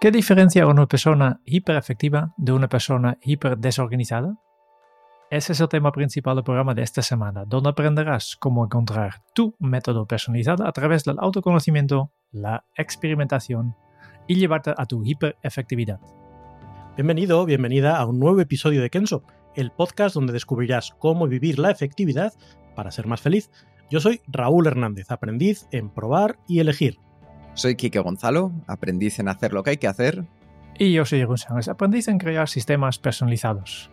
¿Qué diferencia una persona hiperefectiva de una persona hiperdesorganizada? Ese es el tema principal del programa de esta semana, donde aprenderás cómo encontrar tu método personalizado a través del autoconocimiento, la experimentación y llevarte a tu hiperefectividad. Bienvenido, bienvenida a un nuevo episodio de Kenso, el podcast donde descubrirás cómo vivir la efectividad para ser más feliz. Yo soy Raúl Hernández, aprendiz en probar y elegir. Soy Quique Gonzalo, aprendiz en hacer lo que hay que hacer. Y yo soy González, aprendiz en crear sistemas personalizados.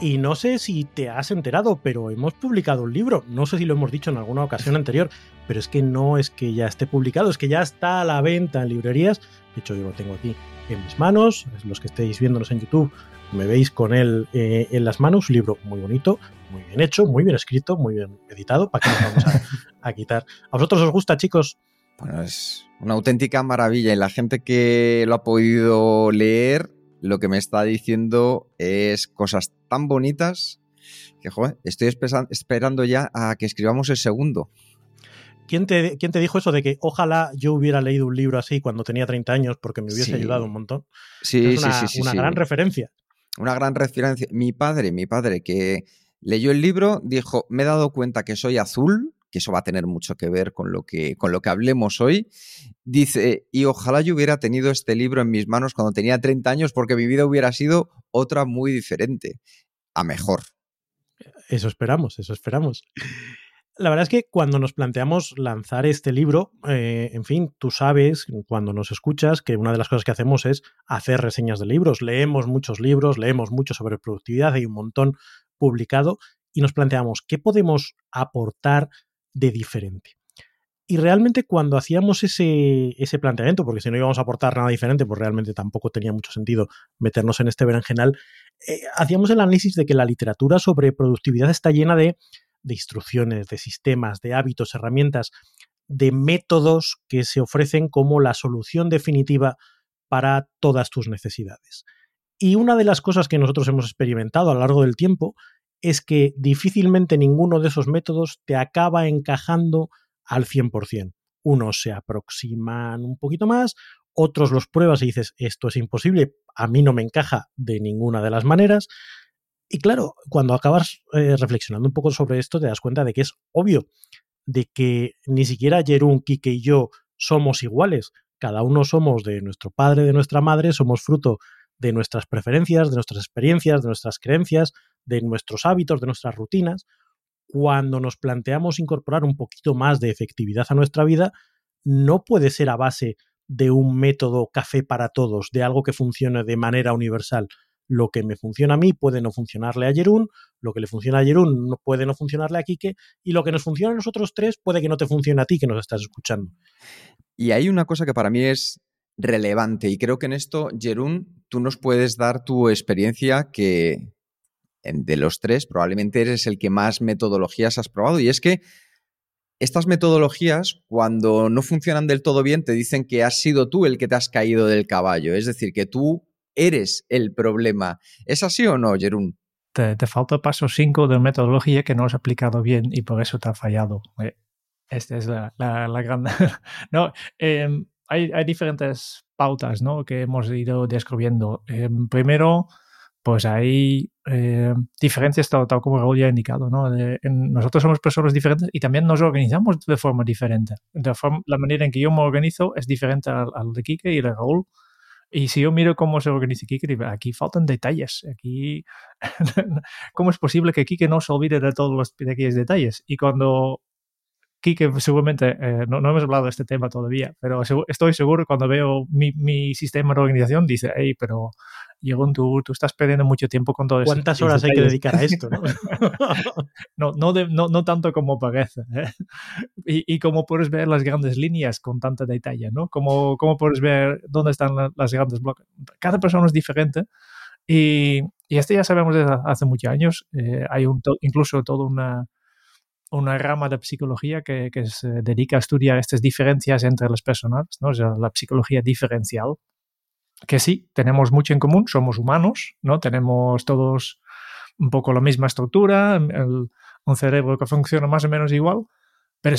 Y no sé si te has enterado, pero hemos publicado un libro. No sé si lo hemos dicho en alguna ocasión anterior, pero es que no es que ya esté publicado, es que ya está a la venta en librerías. De hecho, yo lo tengo aquí en mis manos. Los que estéis viéndonos en YouTube, me veis con él eh, en las manos. Un libro muy bonito, muy bien hecho, muy bien escrito, muy bien editado. ¿Para que nos vamos a, a quitar? ¿A vosotros os gusta, chicos? Bueno, es una auténtica maravilla y la gente que lo ha podido leer lo que me está diciendo es cosas tan bonitas que, joder, estoy esperando ya a que escribamos el segundo. ¿Quién te, ¿Quién te, dijo eso de que ojalá yo hubiera leído un libro así cuando tenía 30 años porque me hubiese Sí. ayudado un montón? Sí, es una, sí, sí, sí, una sí. gran referencia. Una gran referencia. Mi padre, mi padre que leyó el libro, dijo, me he dado cuenta que soy azul, que eso va a tener mucho que ver con lo que, con lo que hablemos hoy. Dice, y ojalá yo hubiera tenido este libro en mis manos cuando tenía 30 años porque mi vida hubiera sido otra muy diferente, a mejor. Eso esperamos, eso esperamos. La verdad es que cuando nos planteamos lanzar este libro, eh, en fin, tú sabes, cuando nos escuchas, que una de las cosas que hacemos es hacer reseñas de libros. Leemos muchos libros, leemos mucho sobre productividad, hay un montón publicado, y nos planteamos qué podemos aportar de diferente. Y realmente cuando hacíamos ese, ese planteamiento, porque si no íbamos a aportar nada diferente, pues realmente tampoco tenía mucho sentido meternos en este berenjenal, eh, hacíamos el análisis de que la literatura sobre productividad está llena de, de instrucciones, de sistemas, de hábitos, herramientas, de métodos que se ofrecen como la solución definitiva para todas tus necesidades. Y una de las cosas que nosotros hemos experimentado a lo largo del tiempo es que difícilmente ninguno de esos métodos te acaba encajando al 100%. Unos se aproximan un poquito más, otros los pruebas y dices, esto es imposible, a mí no me encaja de ninguna de las maneras. Y claro, cuando acabas eh, reflexionando un poco sobre esto, te das cuenta de que es obvio, de que ni siquiera Jerún, Kike y yo somos iguales. Cada uno somos de nuestro padre, de nuestra madre, somos fruto de nuestras preferencias, de nuestras experiencias, de nuestras creencias, de nuestros hábitos, de nuestras rutinas. Cuando nos planteamos incorporar un poquito más de efectividad a nuestra vida, no puede ser a base de un método café para todos, de algo que funcione de manera universal. Lo que me funciona a mí puede no funcionarle a Jerún, lo que le funciona a Jerún no puede no funcionarle a Quique, y lo que nos funciona a nosotros tres puede que no te funcione a ti que nos estás escuchando. Y hay una cosa que para mí es relevante y creo que en esto, Jerún, tú nos puedes dar tu experiencia que de los tres probablemente eres el que más metodologías has probado y es que estas metodologías cuando no funcionan del todo bien te dicen que has sido tú el que te has caído del caballo, es decir, que tú eres el problema. ¿Es así o no, Jerún? Te, te falta paso 5 de metodología que no has aplicado bien y por eso te ha fallado. Eh, Esta es la, la, la gran... no, eh, hay, diferentes pautas ¿no? que hemos ido descubriendo. Eh, primero, pues hay eh, diferencias tal, tal, como Raúl ya ha indicado. ¿no? De, en, nosotros somos personas diferentes y también nos organizamos de forma diferente. De forma, la manera en que yo me organizo es diferente al, al de Kike y de Raúl. Y si yo miro cómo se organiza Kike, aquí faltan detalles. Aquí, ¿cómo es posible que Kike no se olvide de todos los pequeños detalles? Y cuando Kike, seguramente, eh, no, no, hemos hablado de este tema todavía, pero estoy seguro cuando veo mi, mi, sistema de organización, dice, hey, pero Jeroen, tú, tú estás perdiendo mucho tiempo con todo eso. ¿Cuántas horas hay que dedicar a esto? No, no, no, no, tanto como parece. ¿eh? Y, y como puedes ver las grandes líneas con tanta detalle, ¿no? Como, como puedes ver dónde están las grandes bloques. Cada persona es diferente. Y, y este ya sabemos desde hace muchos años. Eh, hay un incluso toda una, una rama de psicología que, que, se dedica a estudiar estas diferencias entre las personas, ¿no? O sea, la psicología diferencial que sí, tenemos mucho en común, somos humanos, ¿no? Tenemos todos un poco la misma estructura, un cerebro que funciona más o menos igual, pero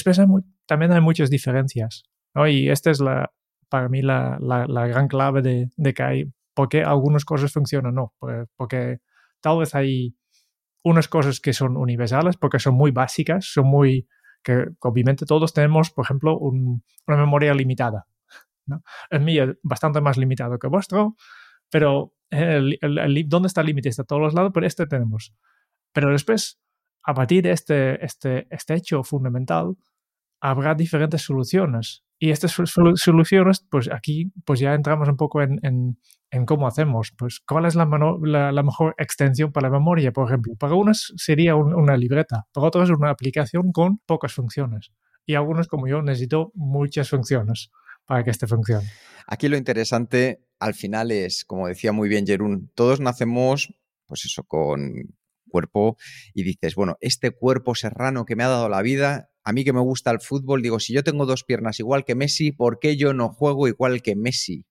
también hay muchas diferencias, ¿no? Y esta es la, para mí la, gran clave de, que hay, por qué algunas cosas funcionan, no, porque tal vez hay unas cosas que son universales, porque son muy básicas, son muy, que obviamente todos tenemos, por ejemplo, una memoria limitada, ¿no? El mío es bastante más limitado que vuestro, pero el, ¿dónde está el límite? Está a todos los lados, pero este tenemos. Pero después, a partir de este, este, este hecho fundamental, habrá diferentes soluciones. Y estas soluciones, pues aquí pues ya entramos un poco en, en, cómo hacemos. Pues cuál es la, mejor extensión para la memoria, por ejemplo. Para unos sería una libreta, para otros una aplicación con pocas funciones. Y algunos, como yo, necesito muchas funciones para que este funcione. Aquí lo interesante al final es, como decía muy bien Jerún, todos nacemos, pues eso, con cuerpo y dices, bueno, este cuerpo serrano que me ha dado la vida, a mí que me gusta el fútbol, digo, si yo tengo dos piernas igual que Messi, ¿por qué yo no juego igual que Messi?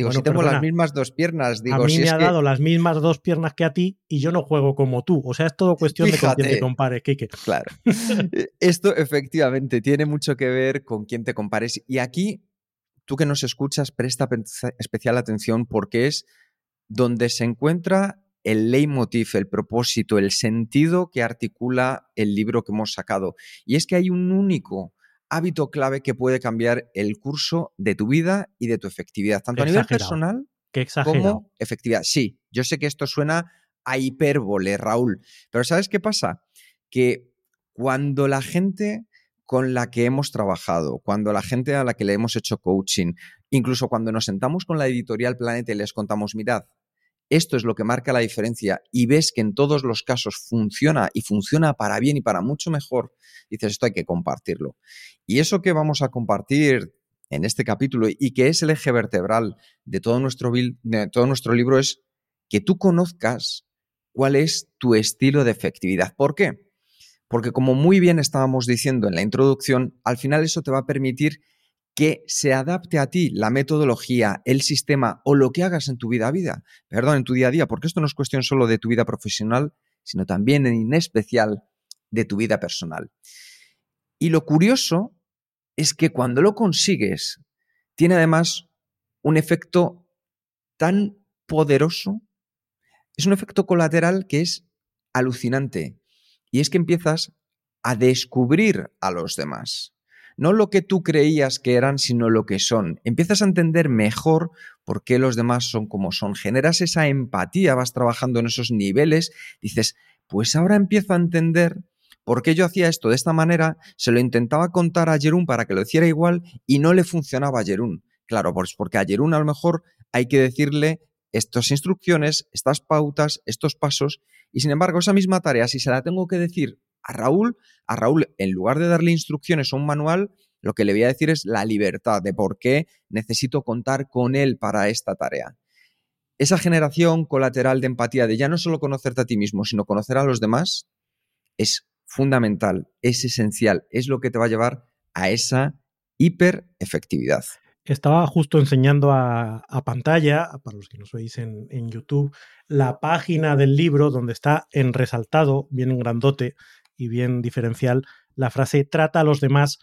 Digo, si tengo las mismas dos piernas, digo, a mí me ha dado las mismas dos piernas que a ti y yo no juego como tú. O sea, es todo cuestión de con quién te compares, Kike. Claro. Eh, esto efectivamente tiene mucho que ver con quién te compares. Y aquí, tú que nos escuchas, presta especial atención porque es donde se encuentra el leitmotiv, el propósito, el sentido que articula el libro que hemos sacado. Y es que hay un único hábito clave que puede cambiar el curso de tu vida y de tu efectividad, tanto a nivel personal como efectividad. Sí, yo sé que esto suena a hipérbole, Raúl, pero ¿sabes qué pasa? Que cuando la gente con la que hemos trabajado, cuando la gente a la que le hemos hecho coaching, incluso cuando nos sentamos con la editorial Planeta y les contamos, mirad, esto es lo que marca la diferencia y ves que en todos los casos funciona y funciona para bien y para mucho mejor, dices, esto hay que compartirlo. Y eso que vamos a compartir en este capítulo y que es el eje vertebral de todo nuestro, de todo nuestro libro es que tú conozcas cuál es tu estilo de efectividad. ¿Por qué? Porque como muy bien estábamos diciendo en la introducción, al final eso te va a permitir que se adapte a ti la metodología, el sistema o lo que hagas en tu vida a vida, perdón, en tu día a día, porque esto no es cuestión solo de tu vida profesional, sino también en especial de tu vida personal. Y lo curioso es que cuando lo consigues, tiene además un efecto tan poderoso, es un efecto colateral que es alucinante, y es que empiezas a descubrir a los demás no lo que tú creías que eran, sino lo que son. Empiezas a entender mejor por qué los demás son como son. Generas esa empatía, vas trabajando en esos niveles, dices, pues ahora empiezo a entender por qué yo hacía esto de esta manera, se lo intentaba contar a Jerún para que lo hiciera igual y no le funcionaba a Jerún. Claro, pues porque a Jerún a lo mejor hay que decirle estas instrucciones, estas pautas, estos pasos, y sin embargo esa misma tarea, si se la tengo que decir a Raúl, a Raúl, en lugar de darle instrucciones o un manual, lo que le voy a decir es la libertad de por qué necesito contar con él para esta tarea. Esa generación colateral de empatía, de ya no solo conocerte a ti mismo, sino conocer a los demás, es fundamental, es esencial, es lo que te va a llevar a esa hiperefectividad. Estaba justo enseñando a, pantalla, para los que nos veis en, en, YouTube, la página del libro donde está en resaltado, bien en grandote, y bien diferencial la frase trata a los demás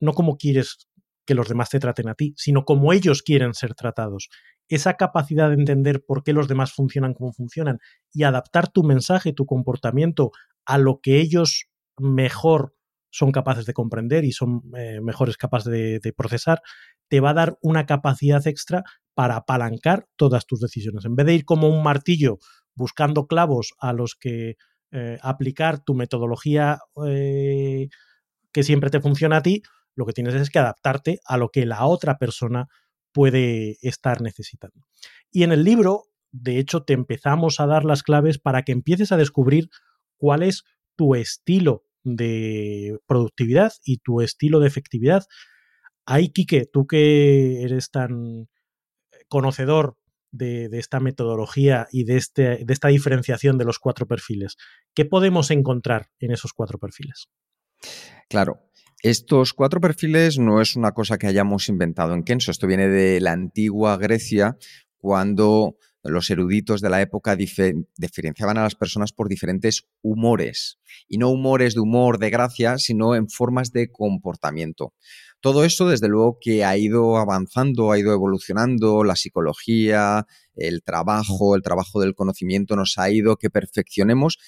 no como quieres que los demás te traten a ti, sino como ellos quieren ser tratados. Esa capacidad de entender por qué los demás funcionan como funcionan y adaptar tu mensaje, tu comportamiento a lo que ellos mejor son capaces de comprender y son eh, mejores capaces de, de, procesar, te va a dar una capacidad extra para apalancar todas tus decisiones. En vez de ir como un martillo buscando clavos a los que eh, aplicar tu metodología eh, que siempre te funciona a ti, lo que tienes es que adaptarte a lo que la otra persona puede estar necesitando. Y en el libro de hecho te empezamos a dar las claves para que empieces a descubrir cuál es tu estilo de productividad y tu estilo de efectividad. Ahí, Quique, tú que eres tan conocedor de, esta metodología y de, este, de esta diferenciación de los cuatro perfiles, ¿qué podemos encontrar en esos cuatro perfiles? Claro, estos cuatro perfiles no es una cosa que hayamos inventado en Kenso, esto viene de la antigua Grecia, cuando los eruditos de la época diferenciaban a las personas por diferentes humores, y no humores de humor, de gracia, sino en formas de comportamiento. Todo eso, desde luego, que ha ido avanzando, ha ido evolucionando, la psicología, el trabajo, el trabajo del conocimiento nos ha ido que perfeccionemos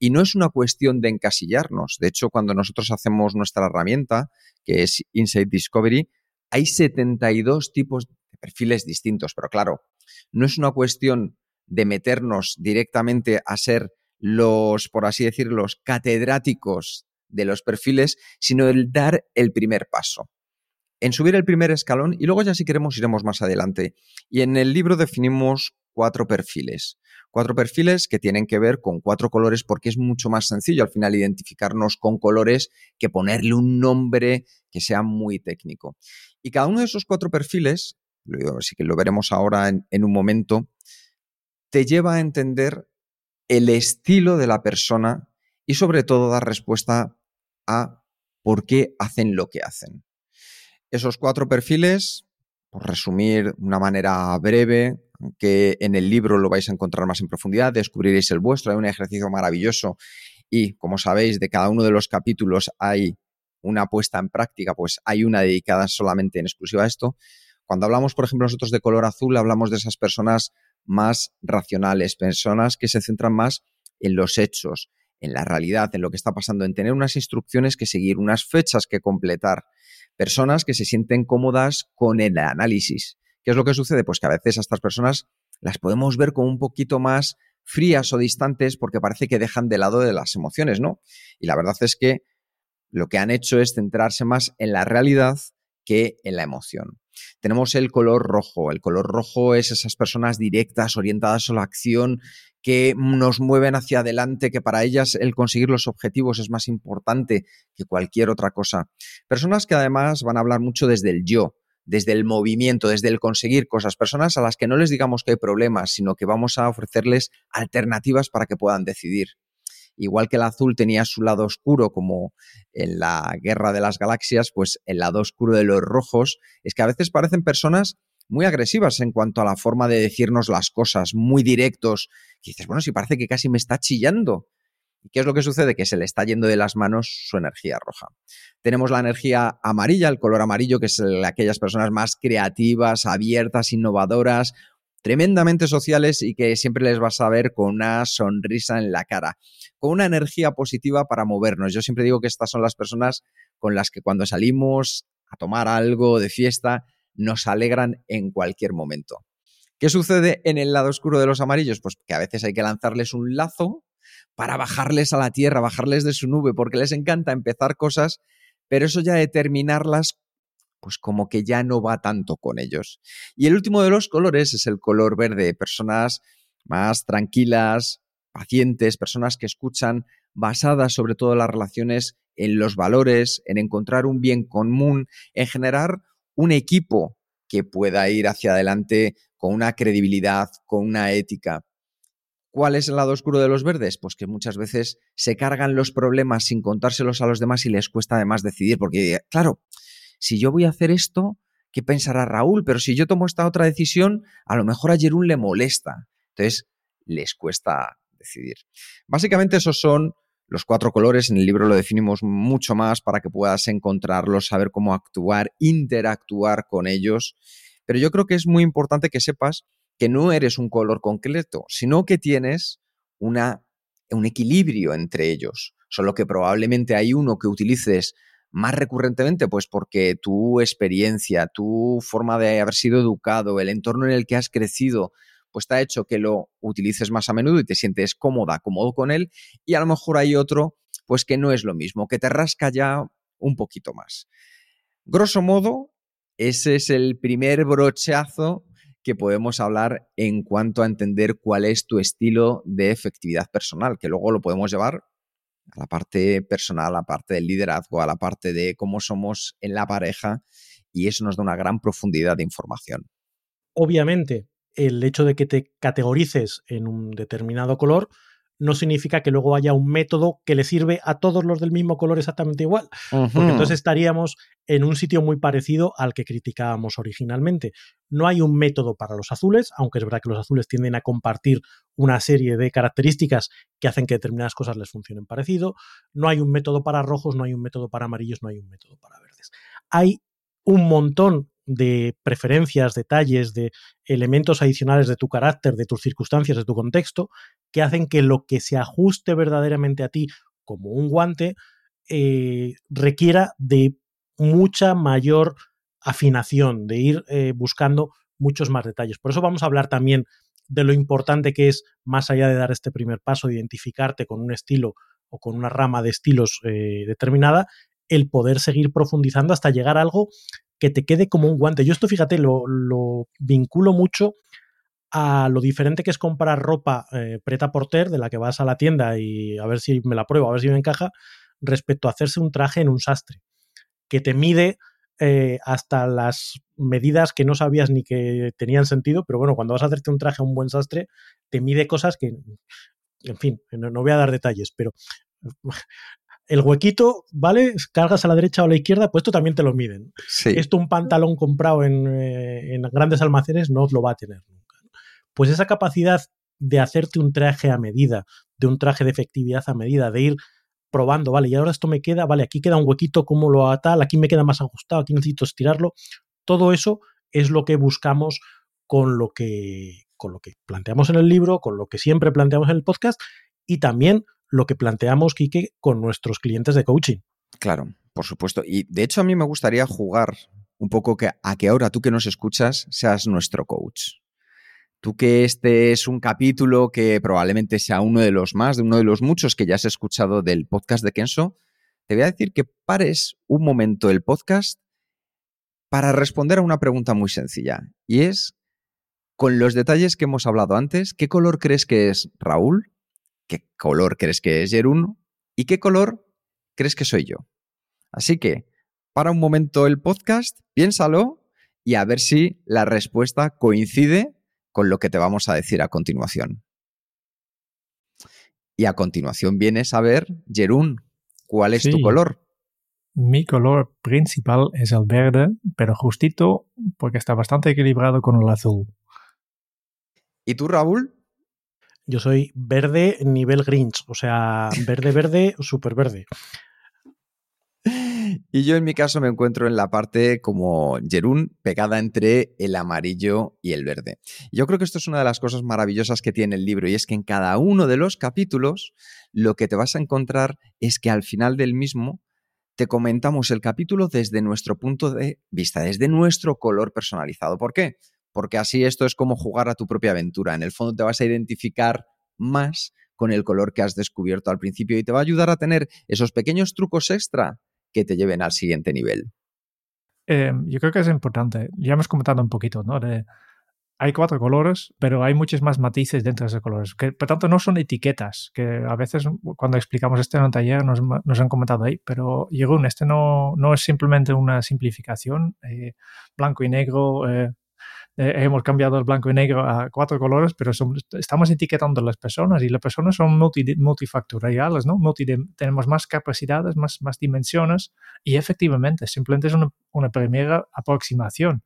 y no es una cuestión de encasillarnos. De hecho, cuando nosotros hacemos nuestra herramienta, que es Insight Discovery, hay 72 tipos de perfiles distintos. Pero claro, no es una cuestión de meternos directamente a ser los, por así decirlo, los catedráticos de los perfiles, sino el dar el primer paso. En subir el primer escalón y luego ya si queremos iremos más adelante. Y en el libro definimos cuatro perfiles. Cuatro perfiles que tienen que ver con cuatro colores porque es mucho más sencillo al final identificarnos con colores que ponerle un nombre que sea muy técnico. Y cada uno de esos cuatro perfiles, así que lo veremos ahora en, en un momento, te lleva a entender el estilo de la persona y sobre todo dar respuesta a por qué hacen lo que hacen. Esos cuatro perfiles, por resumir de una manera breve, que en el libro lo vais a encontrar más en profundidad, descubriréis el vuestro, hay un ejercicio maravilloso y como sabéis de cada uno de los capítulos hay una puesta en práctica, pues hay una dedicada solamente en exclusiva a esto. Cuando hablamos, por ejemplo, nosotros de color azul, hablamos de esas personas más racionales, personas que se centran más en los hechos, en la realidad, en lo que está pasando, en tener unas instrucciones que seguir, unas fechas que completar, personas que se sienten cómodas con el análisis, ¿Qué es lo que sucede? Pues que a veces a estas personas las podemos ver como un poquito más frías o distantes porque parece que dejan de lado de las emociones, ¿no? Y la verdad es que lo que han hecho es centrarse más en la realidad que en la emoción. Tenemos el color rojo. El color rojo es esas personas directas, orientadas a la acción, que nos mueven hacia adelante, que para ellas el conseguir los objetivos es más importante que cualquier otra cosa. Personas que además van a hablar mucho desde el yo, desde el movimiento, desde el conseguir cosas, personas a las que no les digamos que hay problemas, sino que vamos a ofrecerles alternativas para que puedan decidir. Igual que el azul tenía su lado oscuro, como en la guerra de las galaxias, pues el lado oscuro de los rojos es que a veces parecen personas muy agresivas en cuanto a la forma de decirnos las cosas, muy directos. Y dices, bueno, si parece que casi me está chillando. ¿Y qué es lo que sucede? Que se le está yendo de las manos su energía roja. Tenemos la energía amarilla, el color amarillo, que es aquellas personas más creativas, abiertas, innovadoras, tremendamente sociales y que siempre les vas a ver con una sonrisa en la cara, con una energía positiva para movernos. Yo siempre digo que estas son las personas con las que cuando salimos a tomar algo de fiesta nos alegran en cualquier momento. ¿Qué sucede en el lado oscuro de los amarillos? Pues que a veces hay que lanzarles un lazo para bajarles a la tierra, bajarles de su nube, porque les encanta empezar cosas, pero eso ya determinarlas, pues como que ya no va tanto con ellos. Y el último de los colores es el color verde, personas más tranquilas, pacientes, personas que escuchan, basadas sobre todo las relaciones en los valores, en encontrar un bien común, en generar un equipo que pueda ir hacia adelante con una credibilidad, con una ética. ¿Cuál es el lado oscuro de los verdes? Pues que muchas veces se cargan los problemas sin contárselos a los demás y les cuesta además decidir, porque claro, si yo voy a hacer esto, ¿qué pensará Raúl? Pero si yo tomo esta otra decisión, a lo mejor a Jerún le molesta. Entonces, les cuesta decidir. Básicamente esos son los cuatro colores, en el libro lo definimos mucho más para que puedas encontrarlos, saber cómo actuar, interactuar con ellos. Pero yo creo que es muy importante que sepas que no eres un color concreto, sino que tienes una, un equilibrio entre ellos. Solo que probablemente hay uno que utilices más recurrentemente, pues porque tu experiencia, tu forma de haber sido educado, el entorno en el que has crecido, pues te ha hecho que lo utilices más a menudo y te sientes cómoda, cómodo con él. Y a lo mejor hay otro, pues que no es lo mismo, que te rasca ya un poquito más. Grosso modo, ese es el primer brochazo que podemos hablar en cuanto a entender cuál es tu estilo de efectividad personal, que luego lo podemos llevar a la parte personal, a la parte del liderazgo, a la parte de cómo somos en la pareja y eso nos da una gran profundidad de información. Obviamente, el hecho de que te categorices en un determinado color no significa que luego haya un método que le sirve a todos los del mismo color exactamente igual, porque entonces estaríamos en un sitio muy parecido al que criticábamos originalmente. No hay un método para los azules, aunque es verdad que los azules tienden a compartir una serie de características que hacen que determinadas cosas les funcionen parecido. No hay un método para rojos, no hay un método para amarillos, no hay un método para verdes. Hay un montón de preferencias, detalles, de elementos adicionales de tu carácter, de tus circunstancias, de tu contexto, que hacen que lo que se ajuste verdaderamente a ti como un guante eh, requiera de mucha mayor afinación, de ir eh, buscando muchos más detalles. Por eso vamos a hablar también de lo importante que es, más allá de dar este primer paso, de identificarte con un estilo o con una rama de estilos eh, determinada, el poder seguir profundizando hasta llegar a algo que te quede como un guante. Yo esto, fíjate, lo, vinculo mucho a lo diferente que es comprar ropa eh, preta porter de la que vas a la tienda y a ver si me la pruebo, a ver si me encaja, respecto a hacerse un traje en un sastre, que te mide eh, hasta las medidas que no sabías ni que tenían sentido, pero bueno, cuando vas a hacerte un traje a un buen sastre, te mide cosas que, en fin, no voy a dar detalles, pero el huequito, ¿vale? Cargas a la derecha o a la izquierda, pues esto también te lo miden. Esto un pantalón comprado eh, en, grandes almacenes no lo va a tener nunca. Pues esa capacidad de hacerte un traje a medida, de un traje de efectividad a medida, de ir probando, vale, y ahora esto me queda, vale, aquí queda un huequito, ¿cómo lo tal? Aquí me queda más ajustado, aquí necesito estirarlo. Todo eso es lo que buscamos con lo que, con lo que planteamos en el libro, con lo que siempre planteamos en el podcast y también lo que planteamos, Quique, con nuestros clientes de coaching. Claro, por supuesto. Y de hecho a mí me gustaría jugar un poco que, a que ahora tú que nos escuchas seas nuestro coach. Tú que este es un capítulo que probablemente sea uno de los más, de uno de los muchos que ya has escuchado del podcast de Kenso, te voy a decir que pares un momento el podcast para responder a una pregunta muy sencilla. Y es, con los detalles que hemos hablado antes, ¿qué color crees que es Raúl? Qué color crees que es Jerún y qué color crees que soy yo. Así que, para un momento el podcast, piénsalo y a ver si la respuesta coincide con lo que te vamos a decir a continuación. Y a continuación vienes a ver, Jerún, ¿cuál es tu color? Mi color principal es el verde, pero justito porque está bastante equilibrado con el azul. ¿Y tú, Raúl? Yo soy verde nivel Grinch, o sea, verde, verde, súper verde. Y yo en mi caso me encuentro en la parte como Jerún, pegada entre el amarillo y el verde. Yo creo que esto es una de las cosas maravillosas que tiene el libro y es que en cada uno de los capítulos lo que te vas a encontrar es que al final del mismo te comentamos el capítulo desde nuestro punto de vista, desde nuestro color personalizado. ¿Por qué? Porque así esto es como jugar a tu propia aventura. En el fondo te vas a identificar más con el color que has descubierto al principio y te va a ayudar a tener esos pequeños trucos extra que te lleven al siguiente nivel. Em, yo creo que es importante, ya hemos comentado un poquito, ¿no? hay cuatro colores, pero hay muchos más matices dentro de esos colores, que por tanto no son etiquetas, que a veces cuando explicamos esto en el taller nos, han comentado ahí, pero Jeroen, este no, no es simplemente una simplificación, eh, blanco y negro, eh, eh, hemos cambiado el blanco y negro a cuatro colores, pero estamos etiquetando a las personas y las personas son multifactoriales, ¿no? tenemos más capacidades, más, más dimensiones y efectivamente, simplemente es una, primera aproximación.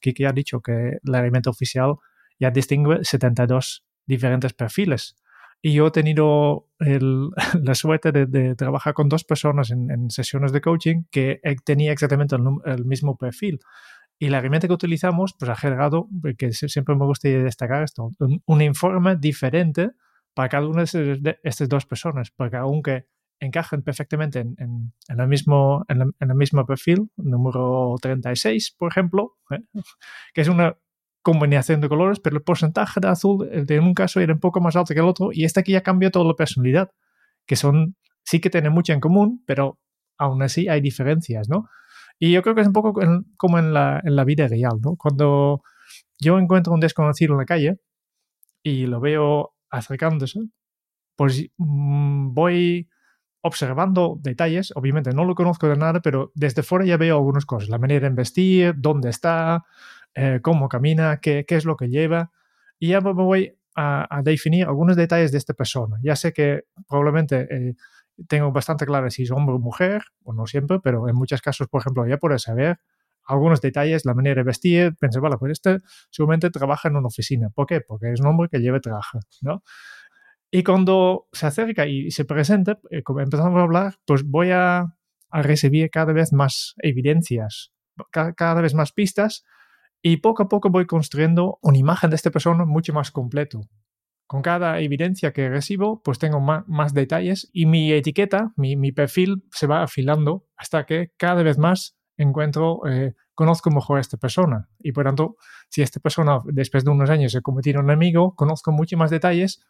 Kiki ha dicho que el elemento oficial ya distingue 72 diferentes perfiles. Y yo he tenido la suerte de, trabajar con dos personas en, sesiones de coaching que tenía exactamente el, mismo perfil. Y la herramienta que utilizamos pues, ha generado, que siempre me gusta destacar esto, un, informe diferente para cada una de, estas dos personas, porque aunque encajen perfectamente en, en, el, mismo, en, el, mismo perfil, número 36, por ejemplo, ¿eh? que es una combinación de colores, pero el porcentaje de azul en un caso era un poco más alto que el otro, y este aquí ya cambió toda la personalidad, que son, sí que tienen mucho en común, pero aún así hay diferencias, ¿no? Y yo creo que es un poco como en la, en la vida real, ¿no? Cuando yo encuentro un desconocido en la calle y lo veo acercándose, pues mm, voy observando detalles, obviamente no lo conozco de nada, pero desde fuera ya veo algunas cosas, la manera de vestir, dónde está, eh, cómo camina, qué, qué, es lo que lleva, y ya me voy a, definir algunos detalles de esta persona. Ya sé que probablemente eh, tengo bastante claro si es hombre o mujer, o no siempre, pero en muchos casos, por ejemplo, ya puedo saber algunos detalles, la manera de vestir, pensé, vale, pues este seguramente trabaja en una oficina. ¿Por qué? Porque es un hombre que lleva traje, ¿no? Y cuando se acerca y se presenta, eh, como empezamos a hablar, pues voy a, a recibir cada vez más evidencias, cada vez más pistas y poco a poco voy construyendo una imagen de esta persona mucho más completo. Con cada evidencia que recibo, pues tengo más, detalles y mi etiqueta, mi, perfil se va afilando hasta que cada vez más encuentro, eh, conozco mejor a esta persona. Y por tanto, si esta persona después de unos años se convirtió en un amigo, conozco mucho más detalles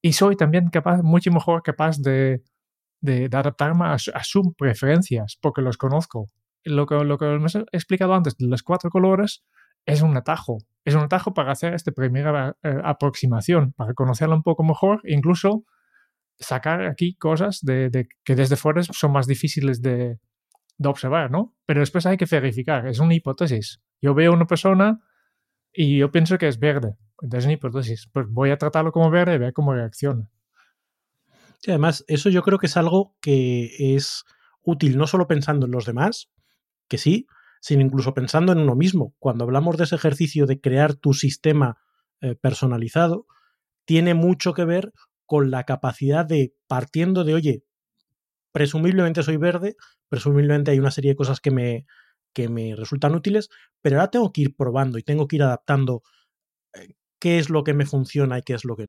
y soy también capaz, mucho mejor capaz de, adaptarme a, sus preferencias, porque los conozco. Lo que, lo que he explicado antes de los cuatro colores es un atajo. Es un atajo para hacer esta primera eh, aproximación, para conocerla un poco mejor, e incluso sacar aquí cosas de, que desde fuera son más difíciles de, de observar, ¿no? Pero después hay que verificar, es una hipótesis. Yo veo una persona y yo pienso que es verde. Entonces, una hipótesis. Pues voy a tratarlo como verde y ver cómo reacciona. Sí, además, eso yo creo que es algo que es útil no solo pensando en los demás, que sí, sino incluso pensando en uno mismo. Cuando hablamos de ese ejercicio de crear tu sistema eh, personalizado, tiene mucho que ver con la capacidad de, partiendo de, oye, presumiblemente soy verde, presumiblemente hay una serie de cosas que me, que me resultan útiles, pero ahora tengo que ir probando y tengo que ir adaptando eh, qué es lo que me funciona y qué es lo que.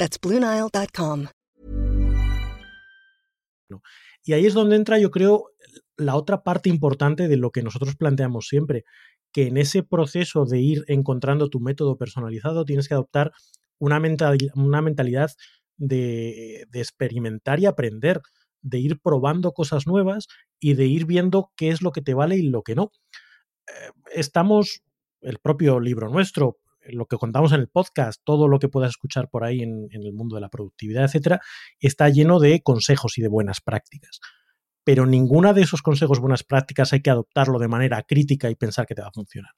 That's BlueNile.com. Y ahí es donde entra, yo creo, la otra parte importante de lo que nosotros planteamos siempre, que en ese proceso de ir encontrando tu método personalizado tienes que adoptar una, mental, una mentalidad de, de experimentar y aprender de ir probando cosas nuevas y de ir viendo qué es lo que te vale y lo que no. Eh, estamos, el propio libro nuestro, lo que contamos en el podcast, todo lo que puedas escuchar por ahí en, el mundo de la productividad, etcétera, está lleno de consejos y de buenas prácticas. Pero ninguna de esos consejos, buenas prácticas, hay que adoptarlo de manera crítica y pensar que te va a funcionar.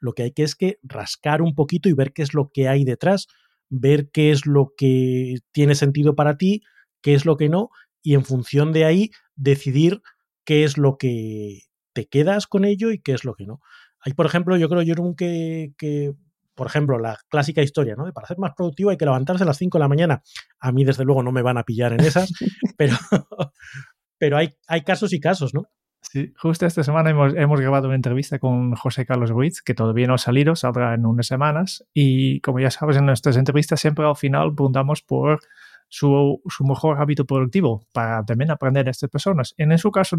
Lo que hay que es que rascar un poquito y ver qué es lo que hay detrás, ver qué es lo que tiene sentido para ti, qué es lo que no, y en función de ahí decidir qué es lo que te quedas con ello y qué es lo que no. Hay, por ejemplo, yo creo, Jerón, que, que, por ejemplo, la clásica historia, ¿no? De para ser más productivo hay que levantarse a las 5 de la mañana. A mí, desde luego, no me van a pillar en esas, pero, pero hay, hay casos y casos, ¿no? Sí, justo esta semana hemos, hemos, grabado una entrevista con José Carlos Ruiz, que todavía no ha salido, saldrá en unas semanas. Y como ya sabes, en nuestras entrevistas siempre al final preguntamos por su, su, mejor hábito productivo para también aprender a estas personas. En su caso,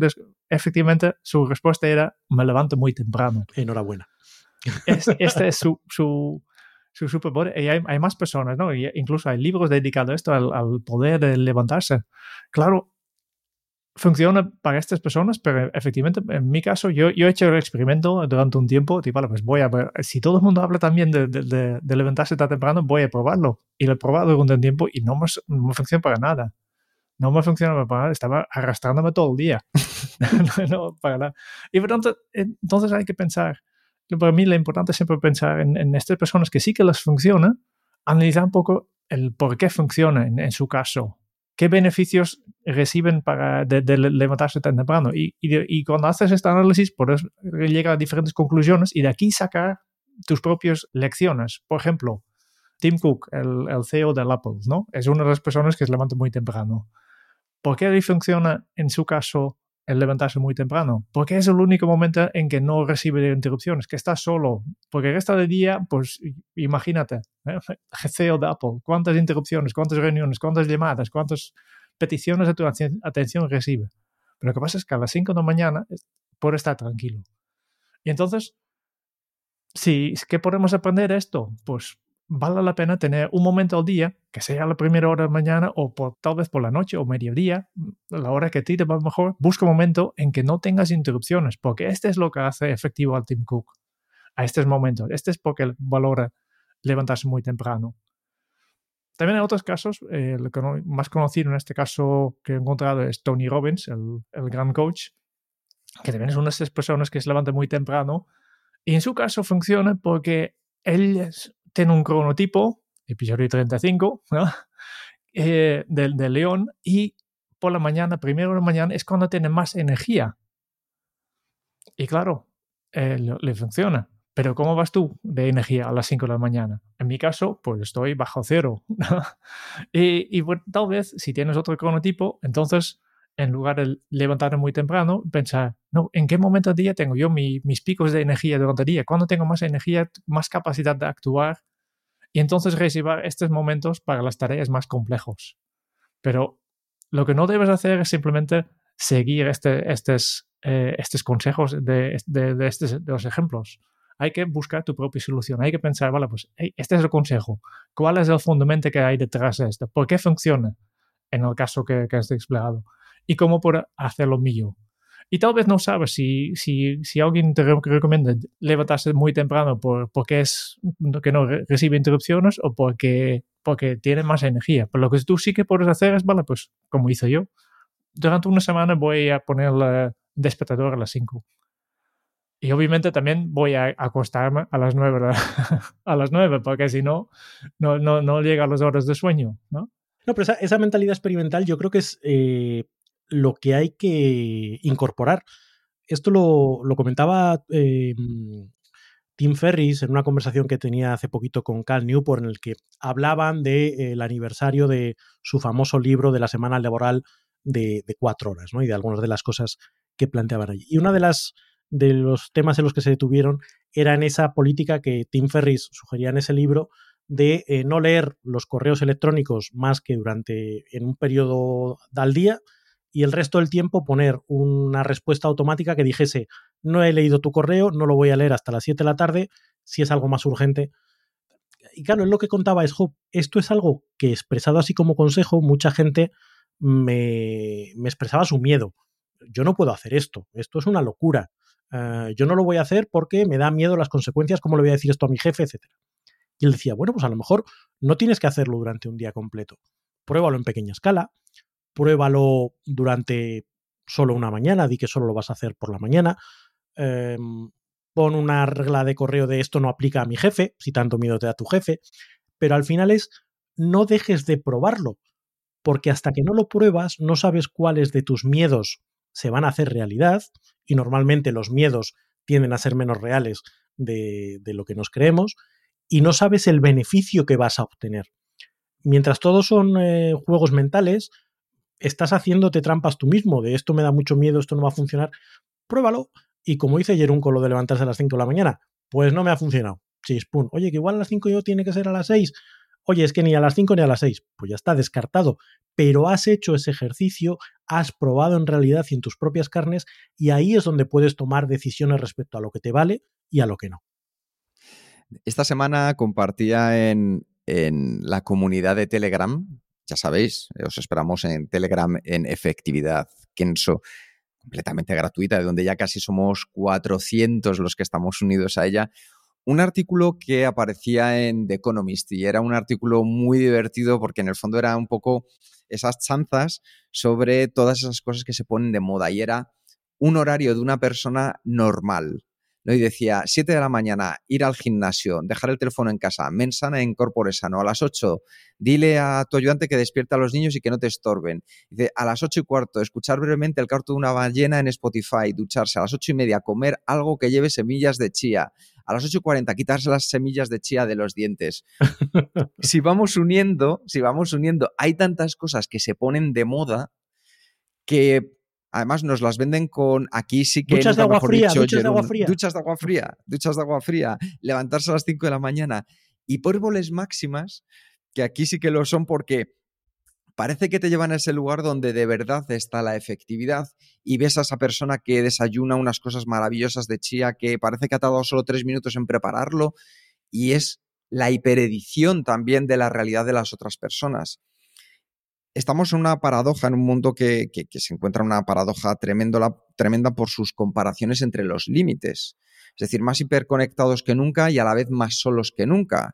efectivamente, su respuesta era, me levanto muy temprano. Enhorabuena. Este es su, su, su superpoder. Y hay, hay, más personas, ¿no? Y incluso hay libros dedicados a esto, al, al poder de levantarse. Claro, funciona para estas personas, pero efectivamente, en mi caso, yo, yo he hecho el experimento durante un tiempo, tipo, vale, pues voy a ver, si todo el mundo habla también de, de, de, levantarse tan temprano, voy a probarlo. Y lo he probado durante un tiempo y no me, no me funciona para nada. No me funciona para nada, estaba arrastrándome todo el día. no, para nada. Y por tanto, entonces hay que pensar, para mí lo importante es siempre pensar en, estas personas que sí que les funciona, analizar un poco el por qué funciona en, su caso, qué beneficios reciben para de, levantarse tan temprano. Y, y, cuando haces este análisis, por eso llega a diferentes conclusiones y de aquí sacar tus propias lecciones. Por ejemplo, Tim Cook, el, el CEO del Apple, ¿no? Es una de las personas que se levanta muy temprano. ¿Por qué funciona en su caso el levantarse muy temprano? Porque es el único momento en que no recibe interrupciones, que está solo. Porque el resto del día, pues imagínate, ¿eh? CEO de Apple, cuántas interrupciones, cuántas reuniones, cuántas llamadas, cuántas peticiones de tu atención recibe. Pero lo que pasa es que a las 5 de la mañana puede estar tranquilo. Y entonces, si, ¿qué podemos aprender esto? Pues vale la pena tener un momento al día, que sea la primera hora de mañana o por, tal vez por la noche o mediodía, la hora que a te va mejor, busca un momento en que no tengas interrupciones, porque este es lo que hace efectivo al Tim Cook a estos momentos. Este es porque valora levantarse muy temprano. También en otros casos, eh, que más conocido en este caso que he encontrado es Tony Robbins, el, el gran coach, que también es una de esas personas que se levanta muy temprano. Y en su caso funciona porque él tiene un cronotipo, episodio 35, ¿no? eh, del, león, y por la mañana, primero de la mañana, es cuando tiene más energía. Y claro, eh, le, funciona. Pero ¿cómo vas tú de energía a las 5 de la mañana? En mi caso, pues estoy bajo cero. y tal vez si tienes otro cronotipo, entonces en lugar de levantarme muy temprano, pensar, no, ¿en qué momento del día tengo yo mis picos de energía durante el día? ¿Cuándo tengo más energía, más capacidad de actuar? Y entonces reservar estos momentos para las tareas más complejos. Pero lo que no debes hacer es simplemente seguir este, estos, eh, estos consejos de, de, estos, de los ejemplos. Hay que buscar tu propia solución. Hay que pensar, vale, pues este es el consejo. ¿Cuál es el fundamento que hay detrás de esto? ¿Por qué funciona en el caso que, que has explicado? Y cómo por hacerlo mío. Y tal vez no sabes si, si, si alguien te recomienda levantarse muy temprano por, porque es que no recibe interrupciones o porque, porque tiene más energía. Pero lo que tú sí que puedes hacer es, vale, pues como hice yo, durante una semana voy a poner el despertador a las 5. Y obviamente también voy a acostarme a las 9, a las 9 porque si no, no, no, no llega a las horas de sueño, ¿no? No, pero esa, esa mentalidad experimental yo creo que es eh, lo que hay que incorporar. Esto lo, comentaba eh, Tim Ferris en una conversación que tenía hace poquito con Cal Newport, en el que hablaban del aniversario de su famoso libro de la semana laboral de, cuatro horas, ¿no? Y de algunas de las cosas que planteaban allí. Y una de las de los temas en los que se detuvieron era en esa política que Tim Ferris sugería en ese libro de eh, no leer los correos electrónicos más que durante en un periodo al día y el resto del tiempo poner una respuesta automática que dijese, no he leído tu correo, no lo voy a leer hasta las 7 de la tarde, si es algo más urgente. Y claro, es lo que contaba es, esto es algo que expresado así como consejo, mucha gente me, me expresaba su miedo. Yo no puedo hacer esto, esto es una locura. Eh, yo no lo voy a hacer porque me da miedo las consecuencias, cómo le voy a decir esto a mi jefe, etc. Y él decía, bueno, pues a lo mejor no tienes que hacerlo durante un día completo. Pruébalo en pequeña escala, pruébalo durante solo una mañana, di que solo lo vas a hacer por la mañana. Em, pon una regla de correo de esto no aplica a mi jefe, si tanto miedo te da tu jefe, pero al final es no dejes de probarlo, porque hasta que no lo pruebas no sabes cuáles de tus miedos se van a hacer realidad, y normalmente los miedos tienden a ser menos reales de, lo que nos creemos, y no sabes el beneficio que vas a obtener. Mientras todos son eh, juegos mentales, estás haciéndote trampas tú mismo, de esto me da mucho miedo, esto no va a funcionar, pruébalo. Y como dice ayer un con lo de levantarse a las 5 de la mañana, pues no me ha funcionado. Chispun. Oye, que igual a las 5 yo tiene que ser a las 6. Oye, es que ni a las 5 ni a las 6. Pues ya está descartado. Pero has hecho ese ejercicio, has probado en realidad y en tus propias carnes, y ahí es donde puedes tomar decisiones respecto a lo que te vale y a lo que no. Esta semana compartía en, en la comunidad de Telegram ya sabéis, os esperamos en Telegram en efectividad Kenso, completamente gratuita, de donde ya casi somos 400 los que estamos unidos a ella. Un artículo que aparecía en The Economist y era un artículo muy divertido porque en el fondo era un poco esas chanzas sobre todas esas cosas que se ponen de moda y era un horario de una persona normal. ¿No? Y decía, 7 de la mañana, ir al gimnasio, dejar el teléfono en casa, mensana en corpore sano. A las 8, dile a tu ayudante que despierta a los niños y que no te estorben. Dice, a las 8 y cuarto, escuchar brevemente el canto de una ballena en Spotify, ducharse. A las 8 y media, comer algo que lleve semillas de chía. A las 8.40, quitarse las semillas de chía de los dientes. si vamos uniendo, si vamos uniendo, hay tantas cosas que se ponen de moda que además nos las venden con aquí sí que duchas de agua fría, duchas de agua fría. Duchas de agua fría, duchas de agua fría, levantarse a las 5 de la mañana y pórboles máximas que aquí sí que lo son porque parece que te llevan a ese lugar donde de verdad está la efectividad y ves a esa persona que desayuna unas cosas maravillosas de chía que parece que ha tardado solo tres minutos en prepararlo y es la hiperedición también de la realidad de las otras personas. Estamos en una paradoja, en un mundo que, se encuentra en una paradoja tremenda por sus comparaciones entre los límites. Es decir, más hiperconectados que nunca y a la vez más solos que nunca.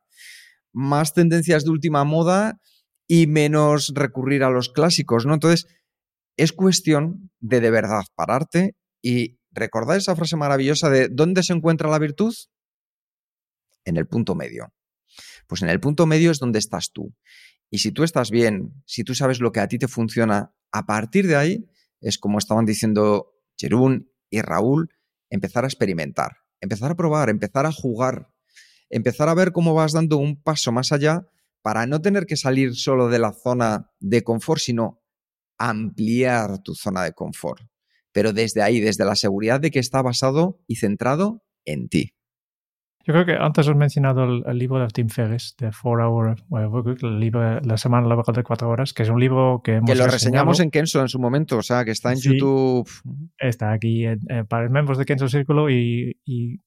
Más tendencias de última moda y menos recurrir a los clásicos, ¿no? Entonces, es cuestión de de verdad pararte y recordar esa frase maravillosa de ¿dónde se encuentra la virtud? En el punto medio. Pues en el punto medio es donde estás tú. Y si tú estás bien, si tú sabes lo que a ti te funciona, a partir de ahí es como estaban diciendo Jerún y Raúl, empezar a experimentar, empezar a probar, empezar a jugar, empezar a ver cómo vas dando un paso más allá para no tener que salir solo de la zona de confort, sino ampliar tu zona de confort. Pero desde ahí, desde la seguridad de que está basado y centrado en ti. Yo creo que antes has mencionado el, libro de Tim Ferriss, de Four Hour, el libro La Semana Laboral de Cuatro Horas, que es un libro que hemos Que lo reseñamos en Kenso en su momento, o sea, que está en YouTube. Está aquí eh, para los miembros de Kenso Círculo y,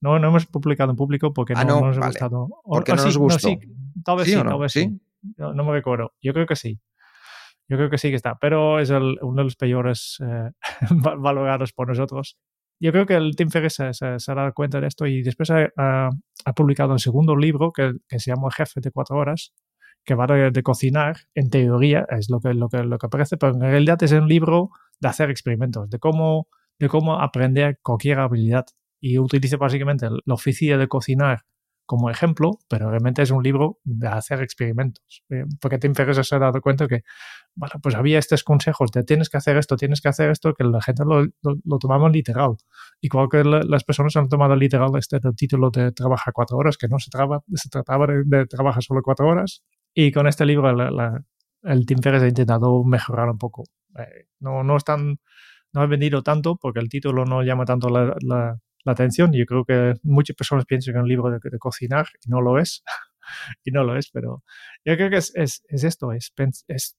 no, no hemos publicado en público porque ah, no, nos ha gustado. Porque no nos gustó. tal vez sí, tal vez sí. No, me recuerdo. Yo creo que sí. Yo creo que sí que está, pero es uno de los peores eh, valorados por nosotros yo creo que el Tim Ferriss se, se, ha dado cuenta de esto y después ha, publicado un segundo libro que, se llama Jefe de cuatro horas, que va de, cocinar, en teoría, es lo que, lo, que, lo que parece, pero en realidad es un libro de hacer experimentos, de cómo, de cómo aprender cualquier habilidad. Y utiliza básicamente la oficina de cocinar como ejemplo, pero realmente es un libro de hacer experimentos. Eh, porque Tim Ferriss se ha dado cuenta que, bueno, pues había estos consejos de tienes que hacer esto, tienes que hacer esto, que la gente lo, lo, tomaba literal. Igual que las personas han tomado literal este título de trabaja cuatro horas, que no se, se trataba de, trabajar solo cuatro horas. Y con este libro el Tim Ferriss ha intentado mejorar un poco. Eh, no, no, están, no ha vendido tanto porque el título no llama tanto la, la atención. Yo creo que muchas personas piensan que es un libro de, cocinar y no lo es. y no lo es, pero yo creo que es, es, es esto, es, es,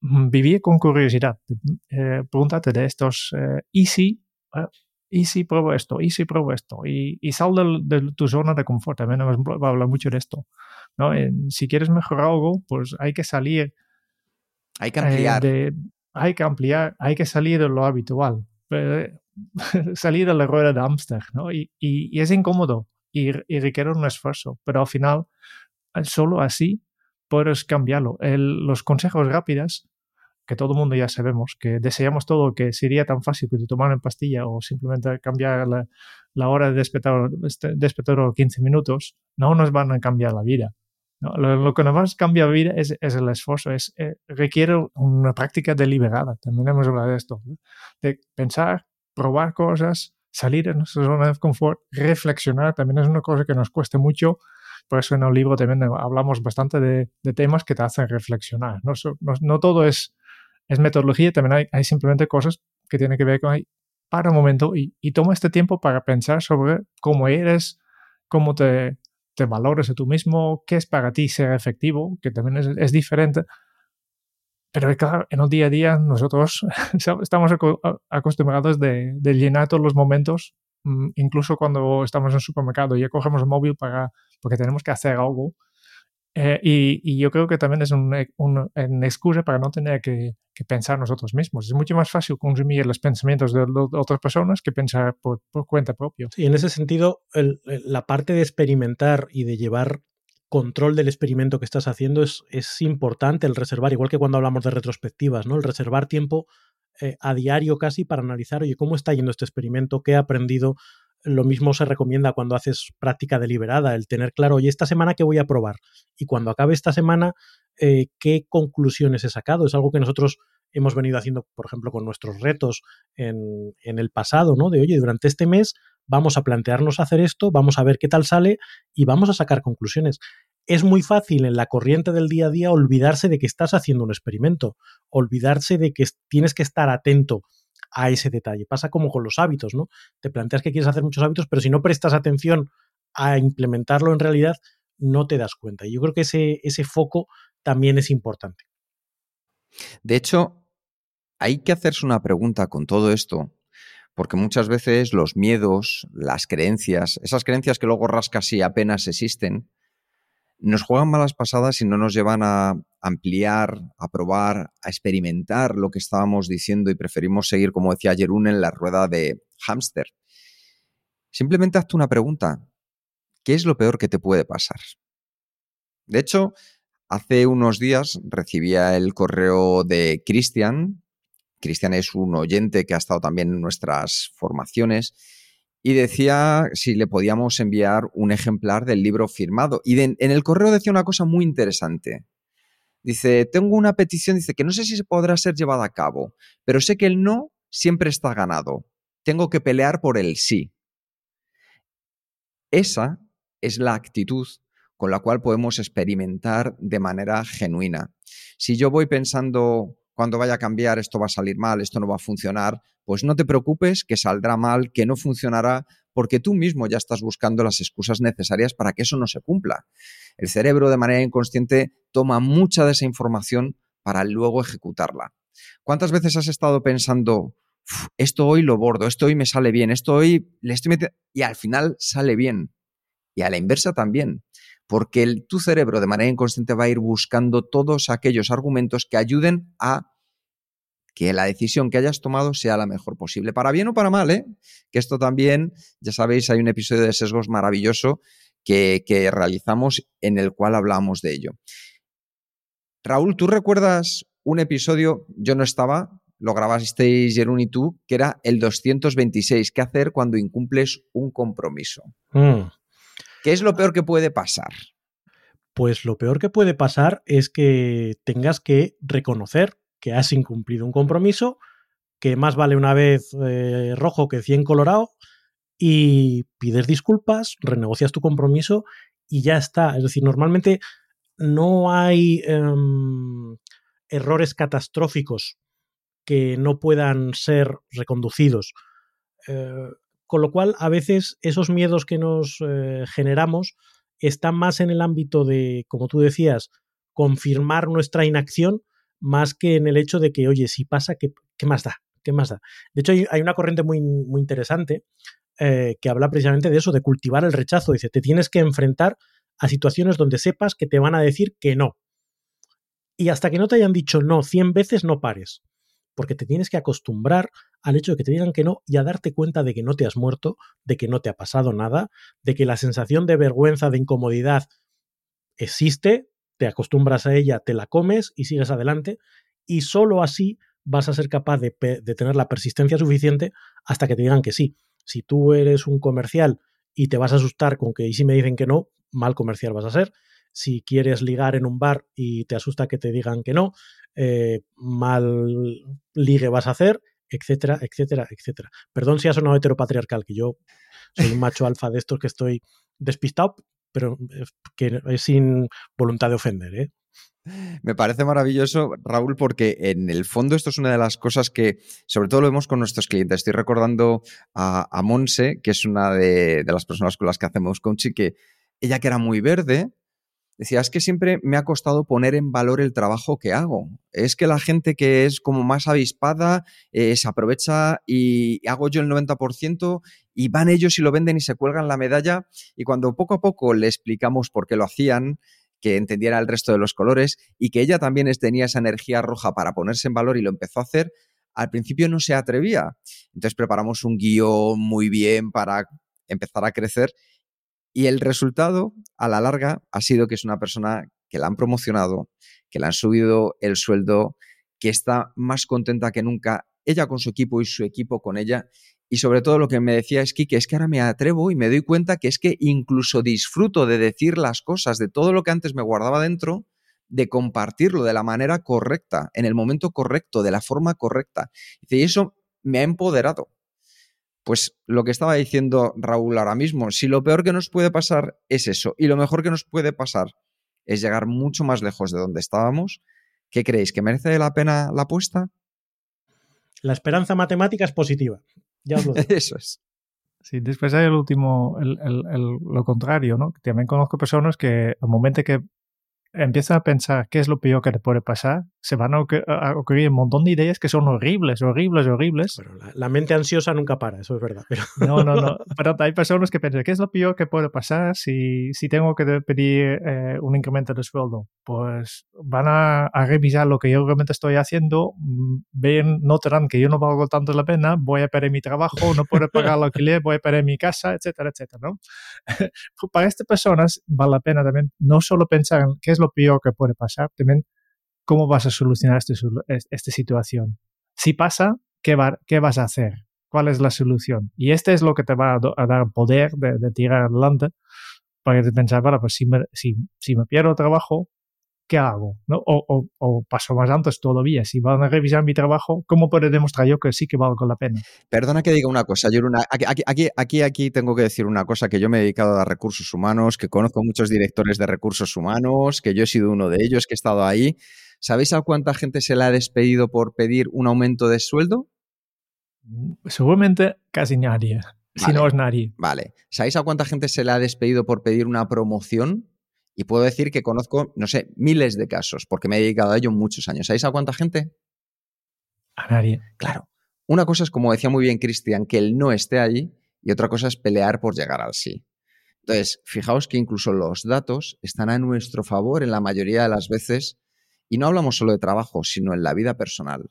vivir con curiosidad. Eh, pregúntate de estos, eh, ¿y si? Eh, ¿Y si pruebo esto? ¿Y si pruebo esto? Y, y sal de, tu zona de confort. También a hablar mucho de esto. ¿no? si quieres mejorar algo, pues hay que salir. Hay que ampliar. hay que ampliar, hay que salir de lo habitual. salir de la rueda de Amster, ¿no? Y, y, es incómodo y, requiere un esfuerzo, pero al final, eh, solo así puedes cambiarlo. los consejos rápidos, que todo el mundo ya sabemos, que deseamos todo, que sería tan fácil que te tomar una pastilla o simplemente cambiar la, la hora de despertar, despertar 15 minutos, no nos van a cambiar la vida. Lo, que nos cambia la vida es, es el esfuerzo, es, eh, requiere una práctica deliberada. También hemos hablado de esto, de pensar, probar cosas, salir de nuestra zona de confort, reflexionar, también es una cosa que nos cuesta mucho. Por eso en el libro también hablamos bastante de, temas que te hacen reflexionar. No, no, todo es, es metodología, también hay, hay, simplemente cosas que tienen que ver con ahí. Para un momento y, y toma este tiempo para pensar sobre cómo eres, cómo te, te valores a tú mismo, qué es para ti ser efectivo, que también es, es diferente. Pero claro, en el día a día nosotros estamos acostumbrados de, llenar todos los momentos, mm, incluso cuando estamos en el supermercado, ya cogemos el móvil para, porque tenemos que hacer algo. Eh, y, yo creo que también es una un, excusa para no tener que, pensar nosotros mismos. Es mucho más fácil consumir los pensamientos de, otras personas que pensar por, cuenta propia. Sí, en ese sentido, la parte de experimentar y de llevar control del experimento que estás haciendo es, es importante el reservar, igual que cuando hablamos de retrospectivas, ¿no? El reservar tiempo eh, a diario casi para analizar, oye, ¿cómo está yendo este experimento? ¿Qué he aprendido? lo mismo se recomienda cuando haces práctica deliberada, el tener claro, oye, esta semana qué voy a probar y cuando acabe esta semana, eh, qué conclusiones he sacado. Es algo que nosotros hemos venido haciendo, por ejemplo, con nuestros retos en, en el pasado, ¿no? De, oye, durante este mes vamos a plantearnos hacer esto, vamos a ver qué tal sale y vamos a sacar conclusiones. Es muy fácil en la corriente del día a día olvidarse de que estás haciendo un experimento, olvidarse de que tienes que estar atento a ese detalle. Pasa como con los hábitos, ¿no? Te planteas que quieres hacer muchos hábitos, pero si no prestas atención a implementarlo en realidad, no te das cuenta. Y yo creo que ese, ese foco también es importante. De hecho, hay que hacerse una pregunta con todo esto, porque muchas veces los miedos, las creencias, esas creencias que luego rascas y apenas existen, nos juegan malas pasadas y no nos llevan a ampliar, a probar, a experimentar lo que estábamos diciendo y preferimos seguir, como decía Jerún, en la rueda de hámster. Simplemente hazte una pregunta. ¿Qué es lo peor que te puede pasar? De hecho, hace unos días recibía el correo de Cristian. Cristian es un oyente que ha estado también en nuestras formaciones y decía si le podíamos enviar un ejemplar del libro firmado. Y en el correo decía una cosa muy interesante. Dice, tengo una petición, dice que no sé si se podrá ser llevada a cabo, pero sé que el no siempre está ganado. Tengo que pelear por el sí. Esa es la actitud con la cual podemos experimentar de manera genuina. Si yo voy pensando, cuando vaya a cambiar, esto va a salir mal, esto no va a funcionar, pues no te preocupes que saldrá mal, que no funcionará, porque tú mismo ya estás buscando las excusas necesarias para que eso no se cumpla. El cerebro de manera inconsciente toma mucha de esa información para luego ejecutarla. ¿Cuántas veces has estado pensando, esto hoy lo bordo, esto hoy me sale bien, esto hoy le estoy metiendo... y al final sale bien? Y a la inversa también, porque el, tu cerebro de manera inconsciente va a ir buscando todos aquellos argumentos que ayuden a que la decisión que hayas tomado sea la mejor posible, para bien o para mal, ¿eh? Que esto también, ya sabéis, hay un episodio de sesgos maravilloso que, realizamos en el cual hablamos de ello. Raúl, ¿tú recuerdas un episodio, yo no estaba, lo grabasteis Jerún y tú, que era el 226, ¿qué hacer cuando incumples un compromiso? Mm. ¿Qué es lo peor que puede pasar? Pues lo peor que puede pasar es que tengas que reconocer que has incumplido un compromiso, que más vale una vez eh, rojo que 100 colorado, y pides disculpas, renegocias tu compromiso y ya está. Es decir, normalmente no hay em, errores catastróficos que no puedan ser reconducidos. Eh, con lo cual, a veces esos miedos que nos eh, generamos están más en el ámbito de, como tú decías, confirmar nuestra inacción más que en el hecho de que, oye, si pasa, ¿qué, más da? ¿Qué más da? De hecho, hay, una corriente muy, muy interesante eh, que habla precisamente de eso, de cultivar el rechazo. Dice, te tienes que enfrentar a situaciones donde sepas que te van a decir que no. Y hasta que no te hayan dicho no 100 veces, no pares. Porque te tienes que acostumbrar al hecho de que te digan que no y a darte cuenta de que no te has muerto, de que no te ha pasado nada, de que la sensación de vergüenza, de incomodidad existe, te acostumbras a ella, te la comes y sigues adelante y solo así vas a ser capaz de, tener la persistencia suficiente hasta que te digan que sí. Si tú eres un comercial y te vas a asustar con que y si me dicen que no, mal comercial vas a ser. Si quieres ligar en un bar y te asusta que te digan que no, eh, mal ligue vas a hacer, etcétera, etcétera, etcétera. Perdón si ha sonado heteropatriarcal, que yo soy un macho alfa de estos que estoy despistado, pero que es sin voluntad de ofender. ¿eh? Me parece maravilloso, Raúl, porque en el fondo esto es una de las cosas que sobre todo lo vemos con nuestros clientes. Estoy recordando a, Monse, que es una de, de, las personas con las que hacemos coaching, que ella que era muy verde, decía, es que siempre me ha costado poner en valor el trabajo que hago. Es que la gente que es como más avispada eh, se aprovecha y hago yo el 90% y van ellos y lo venden y se cuelgan la medalla y cuando poco a poco le explicamos por qué lo hacían, que entendiera el resto de los colores y que ella también tenía esa energía roja para ponerse en valor y lo empezó a hacer, al principio no se atrevía. Entonces preparamos un guion muy bien para empezar a crecer y el resultado, a la larga, ha sido que es una persona que la han promocionado, que le han subido el sueldo, que está más contenta que nunca, ella con su equipo y su equipo con ella, y sobre todo lo que me decía es que es que ahora me atrevo y me doy cuenta que es que incluso disfruto de decir las cosas, de todo lo que antes me guardaba dentro, de compartirlo de la manera correcta, en el momento correcto, de la forma correcta. Y eso me ha empoderado. Pues lo que estaba diciendo Raúl ahora mismo, si lo peor que nos puede pasar es eso y lo mejor que nos puede pasar es llegar mucho más lejos de donde estábamos, ¿qué creéis? ¿Que merece la pena la apuesta? La esperanza matemática es positiva. Ya os lo digo. Eso es. Sí, después hay el último, el, el, el, lo contrario, ¿no? También conozco personas que al momento que empiezas a pensar qué es lo peor que te puede pasar, se van a, ocurrir un montón de ideas que son horribles, horribles, horribles. Pero la, la, mente ansiosa nunca para, eso es verdad. Pero... No, no, no. Pero hay personas que piensan, ¿qué es lo peor que puede pasar si, si tengo que pedir eh, un incremento de sueldo? Pues van a, a, revisar lo que yo realmente estoy haciendo, mm, ven, notarán que yo no valgo tanto la pena, voy a perder mi trabajo, no puedo pagar el alquiler, voy a perder mi casa, etcétera, etcétera, ¿no? Para estas personas vale la pena también no solo pensar en qué es lo peor que puede pasar, también cómo vas a solucionar este, esta situación. Si pasa, ¿qué, va, ¿qué, vas a hacer? ¿Cuál es la solución? Y este es lo que te va a, a dar poder de, de, tirar adelante para que pensar, bueno, pues si me, si, si me pierdo trabajo, ¿qué hago? ¿No? O, o, o, paso más antes todavía, si van a revisar mi trabajo, ¿cómo puedo demostrar yo que sí que valgo la pena? Perdona que diga una cosa, yo una, aquí, aquí, aquí, aquí tengo que decir una cosa, que yo me he dedicado a recursos humanos, que conozco muchos directores de recursos humanos, que yo he sido uno de ellos, que he estado ahí. ¿Sabéis a cuánta gente se le ha despedido por pedir un aumento de sueldo? Seguramente casi nadie. Vale, si no es nadie. Vale. ¿Sabéis a cuánta gente se le ha despedido por pedir una promoción? Y puedo decir que conozco, no sé, miles de casos, porque me he dedicado a ello muchos años. ¿Sabéis a cuánta gente? A nadie. Claro. Una cosa es, como decía muy bien Cristian, que él no esté allí, y otra cosa es pelear por llegar al sí. Entonces, fijaos que incluso los datos están a nuestro favor en la mayoría de las veces, y no hablamos solo de trabajo, sino en la vida personal.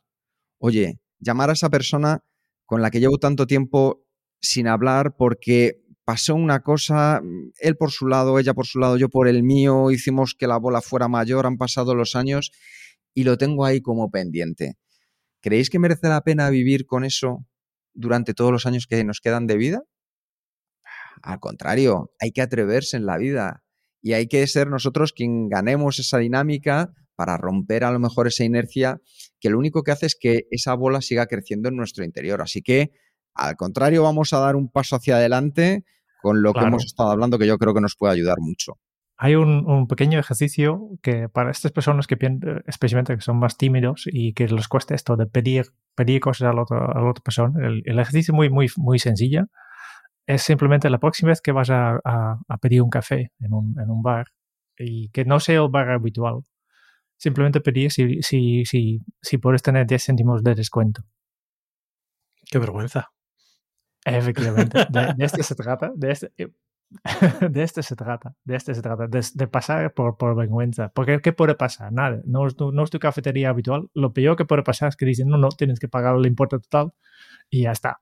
Oye, llamar a esa persona con la que llevo tanto tiempo sin hablar porque pasó una cosa, él por su lado, ella por su lado, yo por el mío, hicimos que la bola fuera mayor, han pasado los años y lo tengo ahí como pendiente. ¿Creéis que merece la pena vivir con eso durante todos los años que nos quedan de vida? Al contrario, hay que atreverse en la vida y hay que ser nosotros quien ganemos esa dinámica para romper a lo mejor esa inercia que lo único que hace es que esa bola siga creciendo en nuestro interior. Así que, al contrario, vamos a dar un paso hacia adelante con lo claro. que hemos estado hablando que yo creo que nos puede ayudar mucho. Hay un, un pequeño ejercicio que para estas personas que especialmente que son más tímidos y que les cuesta esto de pedir, pedir cosas a la otra, a la otra persona, el, el ejercicio muy, muy, muy sencillo es simplemente la próxima vez que vas a, a, a pedir un café en un, en un, bar y que no sea el bar habitual, simplemente pedir si, si, si, si puedes tener 10 céntimos de descuento. Qué vergüenza. Efectivamente, de, de este se trata, de este, de este se trata, de este se trata, de, de pasar por, por, vergüenza. Porque ¿qué puede pasar? Nada, no es, tu, no es tu cafetería habitual. Lo peor que puede pasar es que dicen, no, no, tienes que pagar el importe total y ya está.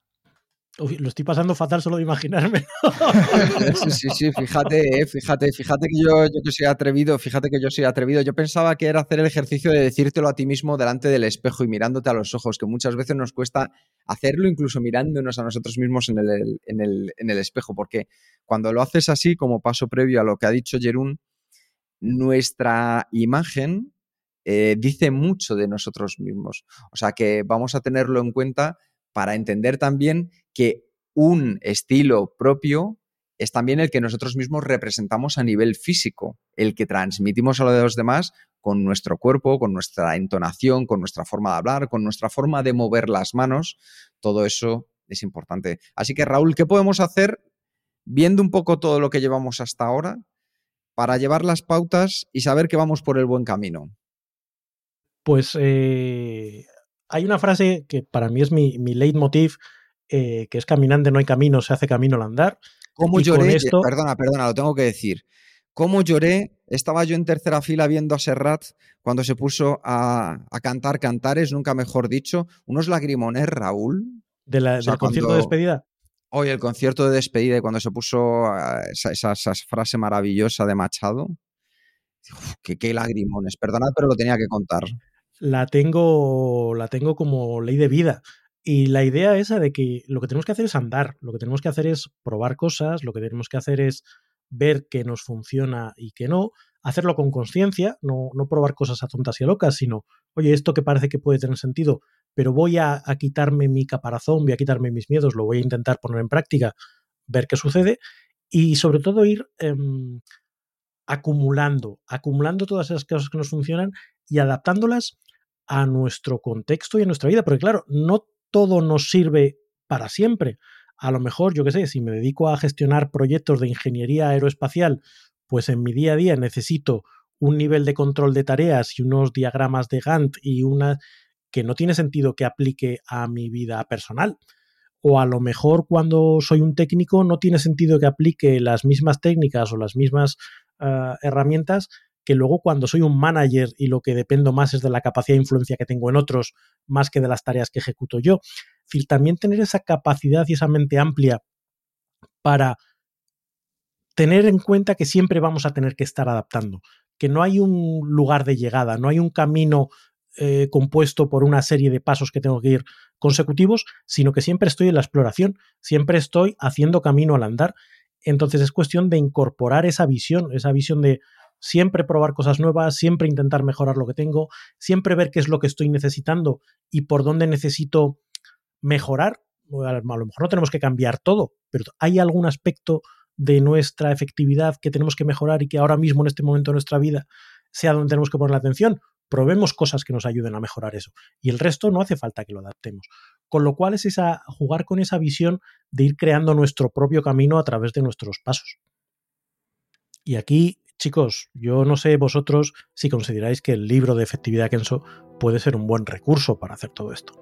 Lo estoy pasando fatal solo de imaginarme. sí, sí, sí, fíjate, eh, fíjate, fíjate que yo, yo que soy atrevido, fíjate que yo soy atrevido. Yo pensaba que era hacer el ejercicio de decírtelo a ti mismo delante del espejo y mirándote a los ojos, que muchas veces nos cuesta hacerlo incluso mirándonos a nosotros mismos en el, en el, en el espejo, porque cuando lo haces así, como paso previo a lo que ha dicho Jerún, nuestra imagen eh, dice mucho de nosotros mismos. O sea que vamos a tenerlo en cuenta para entender también que un estilo propio es también el que nosotros mismos representamos a nivel físico, el que transmitimos a los demás con nuestro cuerpo, con nuestra entonación, con nuestra forma de hablar, con nuestra forma de mover las manos. Todo eso es importante. Así que Raúl, ¿qué podemos hacer viendo un poco todo lo que llevamos hasta ahora para llevar las pautas y saber que vamos por el buen camino? Pues eh, hay una frase que para mí es mi, mi leitmotiv, eh, que es caminante no hay camino, se hace camino al andar. ¿Cómo lloré? Esto... Perdona, perdona, lo tengo que decir. ¿Cómo lloré? Estaba yo en tercera fila viendo a Serrat cuando se puso a, a cantar cantares, nunca mejor dicho, unos lagrimones, Raúl. ¿De la, o sea, ¿Del concierto cuando... de despedida? Hoy el concierto de despedida y cuando se puso esa, esa, esa frase maravillosa de Machado. Uf, qué, qué lagrimones, perdonad, pero lo tenía que contar la tengo, la tengo como ley de vida. Y la idea esa de que lo que tenemos que hacer es andar, lo que tenemos que hacer es probar cosas, lo que tenemos que hacer es ver qué nos funciona y qué no, hacerlo con conciencia, no, no, probar cosas a tontas y a locas, sino, oye, esto que parece que puede tener sentido, pero voy a, a, quitarme mi caparazón, voy a quitarme mis miedos, lo voy a intentar poner en práctica, ver qué sucede y sobre todo ir eh, acumulando, acumulando todas esas cosas que nos funcionan y adaptándolas a nuestro contexto y a nuestra vida, porque claro, no todo nos sirve para siempre. A lo mejor, yo qué sé, si me dedico a gestionar proyectos de ingeniería aeroespacial, pues en mi día a día necesito un nivel de control de tareas y unos diagramas de Gantt y una que no tiene sentido que aplique a mi vida personal. O a lo mejor cuando soy un técnico no tiene sentido que aplique las mismas técnicas o las mismas uh, herramientas que luego cuando soy un manager y lo que dependo más es de la capacidad de influencia que tengo en otros, más que de las tareas que ejecuto yo. También tener esa capacidad y esa mente amplia para tener en cuenta que siempre vamos a tener que estar adaptando, que no hay un lugar de llegada, no hay un camino eh, compuesto por una serie de pasos que tengo que ir consecutivos, sino que siempre estoy en la exploración, siempre estoy haciendo camino al andar. Entonces es cuestión de incorporar esa visión, esa visión de, siempre probar cosas nuevas, siempre intentar mejorar lo que tengo, siempre ver qué es lo que estoy necesitando y por dónde necesito mejorar. A lo mejor no tenemos que cambiar todo, pero hay algún aspecto de nuestra efectividad que tenemos que mejorar y que ahora mismo en este momento de nuestra vida sea donde tenemos que poner la atención. Probemos cosas que nos ayuden a mejorar eso. Y el resto no hace falta que lo adaptemos. Con lo cual es esa, jugar con esa visión de ir creando nuestro propio camino a través de nuestros pasos. Y aquí chicos, yo no sé vosotros si consideráis que el libro de efectividad Kenso puede ser un buen recurso para hacer todo esto.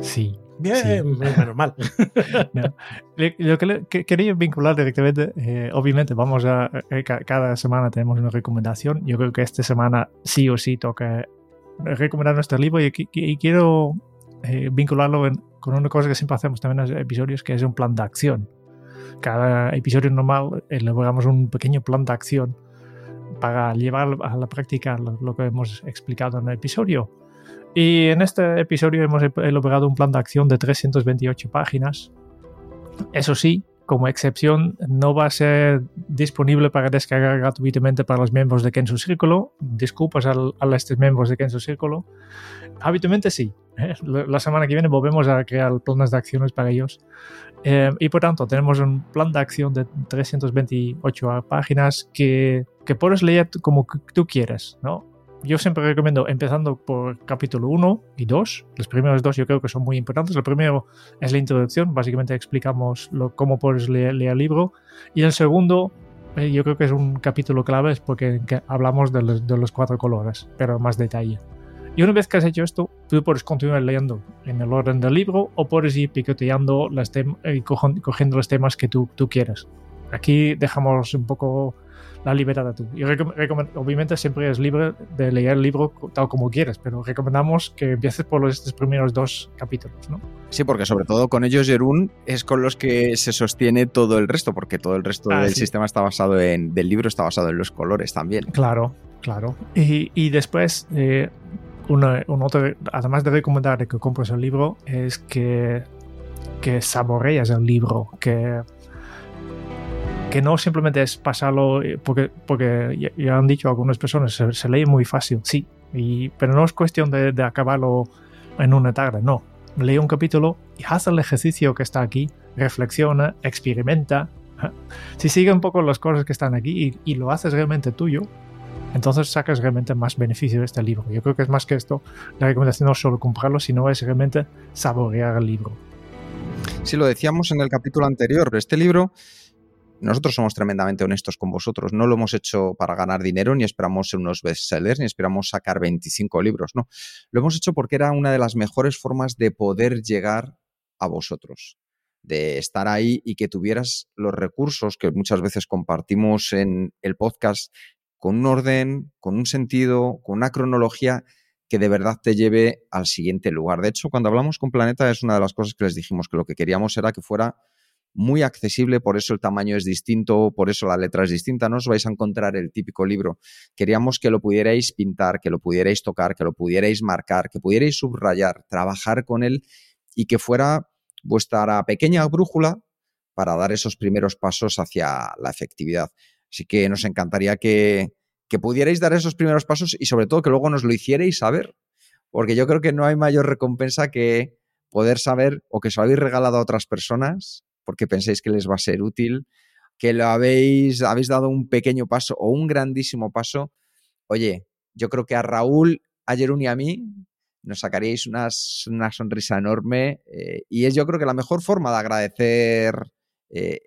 Sí. Bien, sí. menos mal. no. Lo que, quería vincular directamente, eh, obviamente vamos a, eh, cada semana tenemos una recomendación. Yo creo que esta semana sí o sí toca recomendar nuestro libro y, y quiero eh, vincularlo en, con una cosa que siempre hacemos también en los episodios, que es un plan de acción cada episodio normal elaboramos un pequeño plan de acción para llevar a la práctica lo, que hemos explicado en el episodio. Y en este episodio hemos elaborado un plan de acción de 328 páginas. Eso sí, como excepción, no va a ser disponible para descargar gratuitamente para los miembros de Kenzo Círculo. Disculpas a estos miembros de Kenzo Círculo. Habitualmente sí. ¿eh? La semana que viene volvemos a crear planes de acciones para ellos. Eh, y por tanto, tenemos un plan de acción de 328 páginas que, que puedes leer como tú quieras, ¿no? Yo siempre recomiendo empezando por capítulo 1 y 2. Los primeros dos yo creo que son muy importantes. El primero es la introducción, básicamente explicamos lo, cómo puedes leer, leer, el libro. Y el segundo, eh, yo creo que es un capítulo clave, es porque hablamos de los, de los cuatro colores, pero más detalle. Y una vez que has hecho esto, tú puedes continuar leyendo en el orden del libro o puedes ir picoteando las y eh, cogiendo los temas que tú, tú quieras. Aquí dejamos un poco la libertad de tú. Y obviamente siempre es libre de leer el libro tal como quieras, pero recomendamos que empieces por los, estos primeros dos capítulos, ¿no? Sí, porque sobre todo con ellos, Jerún, es con los que se sostiene todo el resto, porque todo el resto ah, del sí. sistema está basado en, del libro está basado en los colores también. Claro, claro. Y, y después, eh, una, un otro, además de recomendar que compres el libro, es que, que saboreas el libro, que, que no simplemente es pasarlo, eh, porque, porque ya, han dicho algunas personas, se, se lee muy fácil, sí, y, pero no es cuestión de, de, acabarlo en una tarde, no. Lee un capítulo y haz el ejercicio que está aquí, reflexiona, experimenta. Si sigue un poco las cosas que están aquí y, y lo haces realmente tuyo, entonces sacas realmente más beneficio de este libro. Yo creo que es más que esto, la recomendación no es solo comprarlo, sino es realmente saborear el libro. Sí, lo decíamos en el capítulo anterior, este libro, nosotros somos tremendamente honestos con vosotros, no lo hemos hecho para ganar dinero, ni esperamos ser unos bestsellers, ni esperamos sacar 25 libros, no. Lo hemos hecho porque era una de las mejores formas de poder llegar a vosotros de estar ahí y que tuvieras los recursos que muchas veces compartimos en el podcast con un orden, con un sentido, con una cronología que de verdad te lleve al siguiente lugar. De hecho, cuando hablamos con Planeta es una de las cosas que les dijimos, que lo que queríamos era que fuera muy accesible, por eso el tamaño es distinto, por eso la letra es distinta, no os vais a encontrar el típico libro. Queríamos que lo pudierais pintar, que lo pudierais tocar, que lo pudierais marcar, que pudierais subrayar, trabajar con él y que fuera vuestra pequeña brújula para dar esos primeros pasos hacia la efectividad. Así que nos encantaría que, que pudierais dar esos primeros pasos y sobre todo que luego nos lo hicierais saber, porque yo creo que no hay mayor recompensa que poder saber o que se lo habéis regalado a otras personas porque pensáis que les va a ser útil, que lo habéis, habéis dado un pequeño paso o un grandísimo paso. Oye, yo creo que a Raúl, a Jerún y a mí nos sacaríais una sonrisa enorme eh, y es yo creo que la mejor forma de agradecer eh,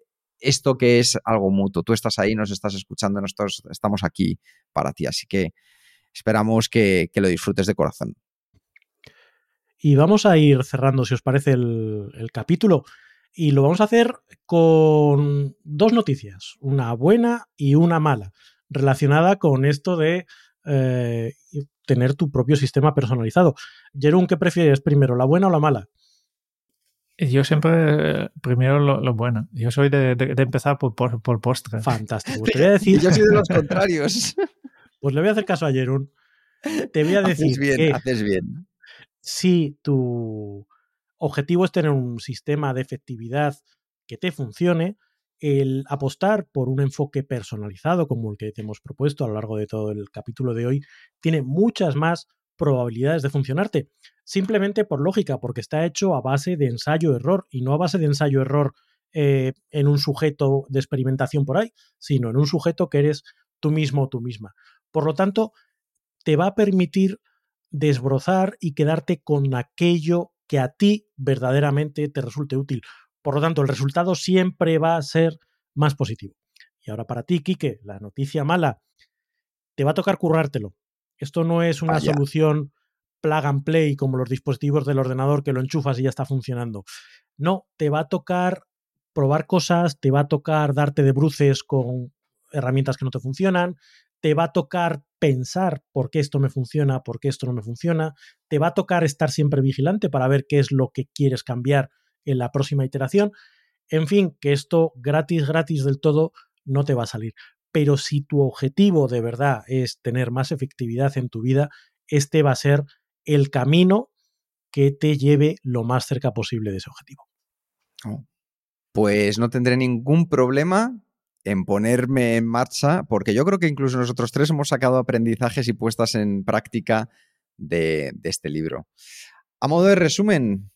esto que es algo mutuo. Tú estás ahí, nos estás escuchando, nosotros estamos aquí para ti, así que esperamos que, lo disfrutes de corazón. Y vamos a ir cerrando, si os parece, el capítulo. Y lo vamos a hacer con dos noticias, una buena y una mala, relacionada con esto de eh, tener tu propio sistema personalizado. Jerón, ¿qué prefieres primero, la buena o la mala? Yo siempre primero lo, bueno. Yo soy de, empezar por, por, postre. Fantástico. Pues te voy a decir... Yo soy de los contrarios. Pues le voy a hacer caso a Jerón. Te voy a decir haces bien, haces bien. Si tu objetivo es tener un sistema de efectividad que te funcione, el apostar por un enfoque personalizado como el que te hemos propuesto a lo largo de todo el capítulo de hoy tiene muchas más probabilidades de funcionarte. Simplemente por lógica, porque está hecho a base de ensayo-error y no a base de ensayo-error eh, en un sujeto de experimentación por ahí, sino en un sujeto que eres tú mismo o tú misma. Por lo tanto, te va a permitir desbrozar y quedarte con aquello que a ti verdaderamente te resulte útil. Por lo tanto, el resultado siempre va a ser más positivo. Y ahora para ti, Quique, la noticia mala, te va a tocar currártelo. Esto no es una solución plug and play como los dispositivos del ordenador que lo enchufas y ya está funcionando. No, te va a tocar probar cosas, te va a tocar darte de bruces con herramientas que no te funcionan, te va a tocar pensar por qué esto me funciona, por qué esto no me funciona, te va a tocar estar siempre vigilante para ver qué es lo que quieres cambiar en la próxima iteración. En fin, que esto gratis, gratis del todo no te va a salir. Pero si tu objetivo de verdad es tener más efectividad en tu vida, este va a ser el camino que te lleve lo más cerca posible de ese objetivo. Oh. Pues no tendré ningún problema en ponerme en marcha, porque yo creo que incluso nosotros tres hemos sacado aprendizajes y puestas en práctica de, este libro. A modo de resumen,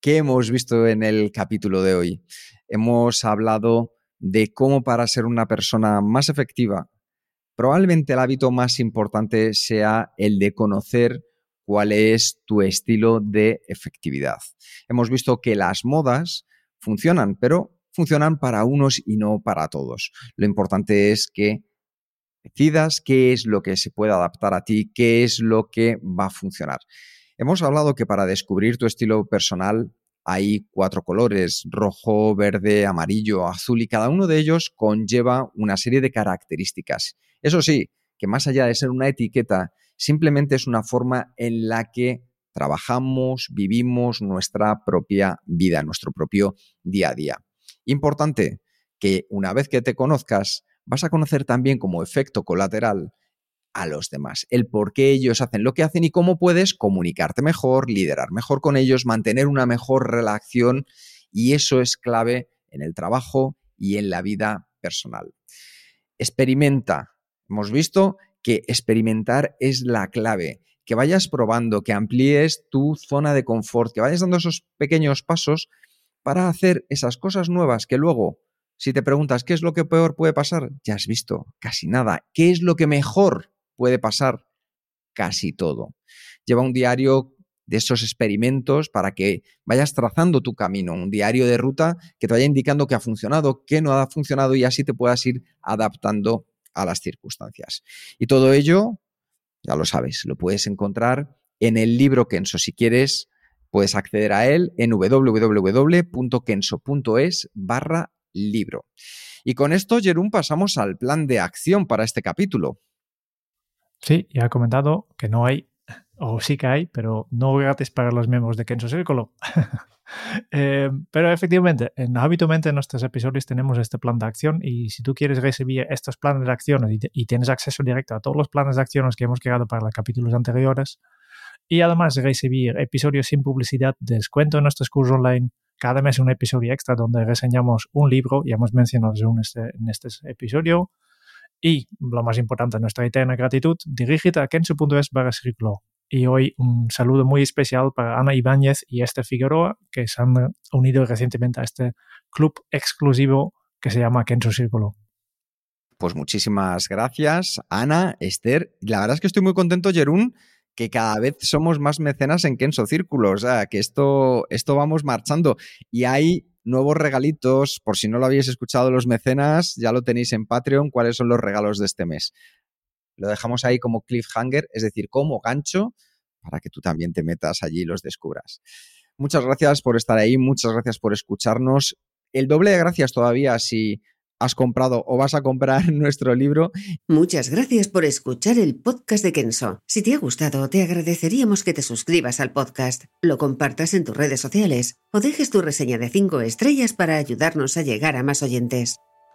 ¿qué hemos visto en el capítulo de hoy? Hemos hablado de cómo para ser una persona más efectiva, probablemente el hábito más importante sea el de conocer cuál es tu estilo de efectividad. Hemos visto que las modas funcionan, pero funcionan para unos y no para todos. Lo importante es que decidas qué es lo que se puede adaptar a ti, qué es lo que va a funcionar. Hemos hablado que para descubrir tu estilo personal hay cuatro colores, rojo, verde, amarillo, azul, y cada uno de ellos conlleva una serie de características. Eso sí, que más allá de ser una etiqueta, simplemente es una forma en la que trabajamos, vivimos nuestra propia vida, nuestro propio día a día. Importante que una vez que te conozcas, vas a conocer también como efecto colateral a los demás, el por qué ellos hacen lo que hacen y cómo puedes comunicarte mejor, liderar mejor con ellos, mantener una mejor relación y eso es clave en el trabajo y en la vida personal. Experimenta. Hemos visto que experimentar es la clave, que vayas probando, que amplíes tu zona de confort, que vayas dando esos pequeños pasos para hacer esas cosas nuevas que luego, si te preguntas qué es lo que peor puede pasar, ya has visto casi nada. ¿Qué es lo que mejor puede pasar? Casi todo. Lleva un diario de esos experimentos para que vayas trazando tu camino, un diario de ruta que te vaya indicando qué ha funcionado, qué no ha funcionado y así te puedas ir adaptando a las circunstancias. Y todo ello, ya lo sabes, lo puedes encontrar en el libro Kenso. Si quieres, Puedes acceder a él en www.kenso.es barra libro. Y con esto, Jerún, pasamos al plan de acción para este capítulo. Sí, ya he comentado que no hay o sí que hay, pero no gratis para los miembros de Kenzo Círculo. Eh, pero efectivamente, en, habitualmente en nuestros episodios tenemos este plan de acción y si tú quieres recibir estos planes de acciones y, y, tienes acceso directo a todos los planes de acciones que hemos creado para los capítulos anteriores y además recibir episodios sin publicidad, descuento en nuestros cursos online, cada mes un episodio extra donde reseñamos un libro, ya hemos mencionado en este, en este episodio, y lo más importante, nuestra eterna gratitud, dirígete a kensu.es barra círculo y hoy un saludo muy especial para Ana Ibáñez y Esther Figueroa, que se han unido recientemente a este club exclusivo que se llama Kenzo Círculo. Pues muchísimas gracias, Ana, Esther. La verdad es que estoy muy contento, Jerún, que cada vez somos más mecenas en Kenzo Círculo. O sea, que esto, esto vamos marchando. Y hay nuevos regalitos. Por si no lo habéis escuchado, los mecenas, ya lo tenéis en Patreon. ¿Cuáles son los regalos de este mes? Lo dejamos ahí como cliffhanger, es decir, como gancho, para que tú también te metas allí y los descubras. Muchas gracias por estar ahí, muchas gracias por escucharnos. El doble de gracias todavía si has comprado o vas a comprar nuestro libro. Muchas gracias por escuchar el podcast de Kenso. Si te ha gustado, te agradeceríamos que te suscribas al podcast, lo compartas en tus redes sociales o dejes tu reseña de 5 estrellas para ayudarnos a llegar a más oyentes.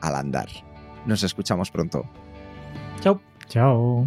al andar. Nos escuchamos pronto. Chao. Chao.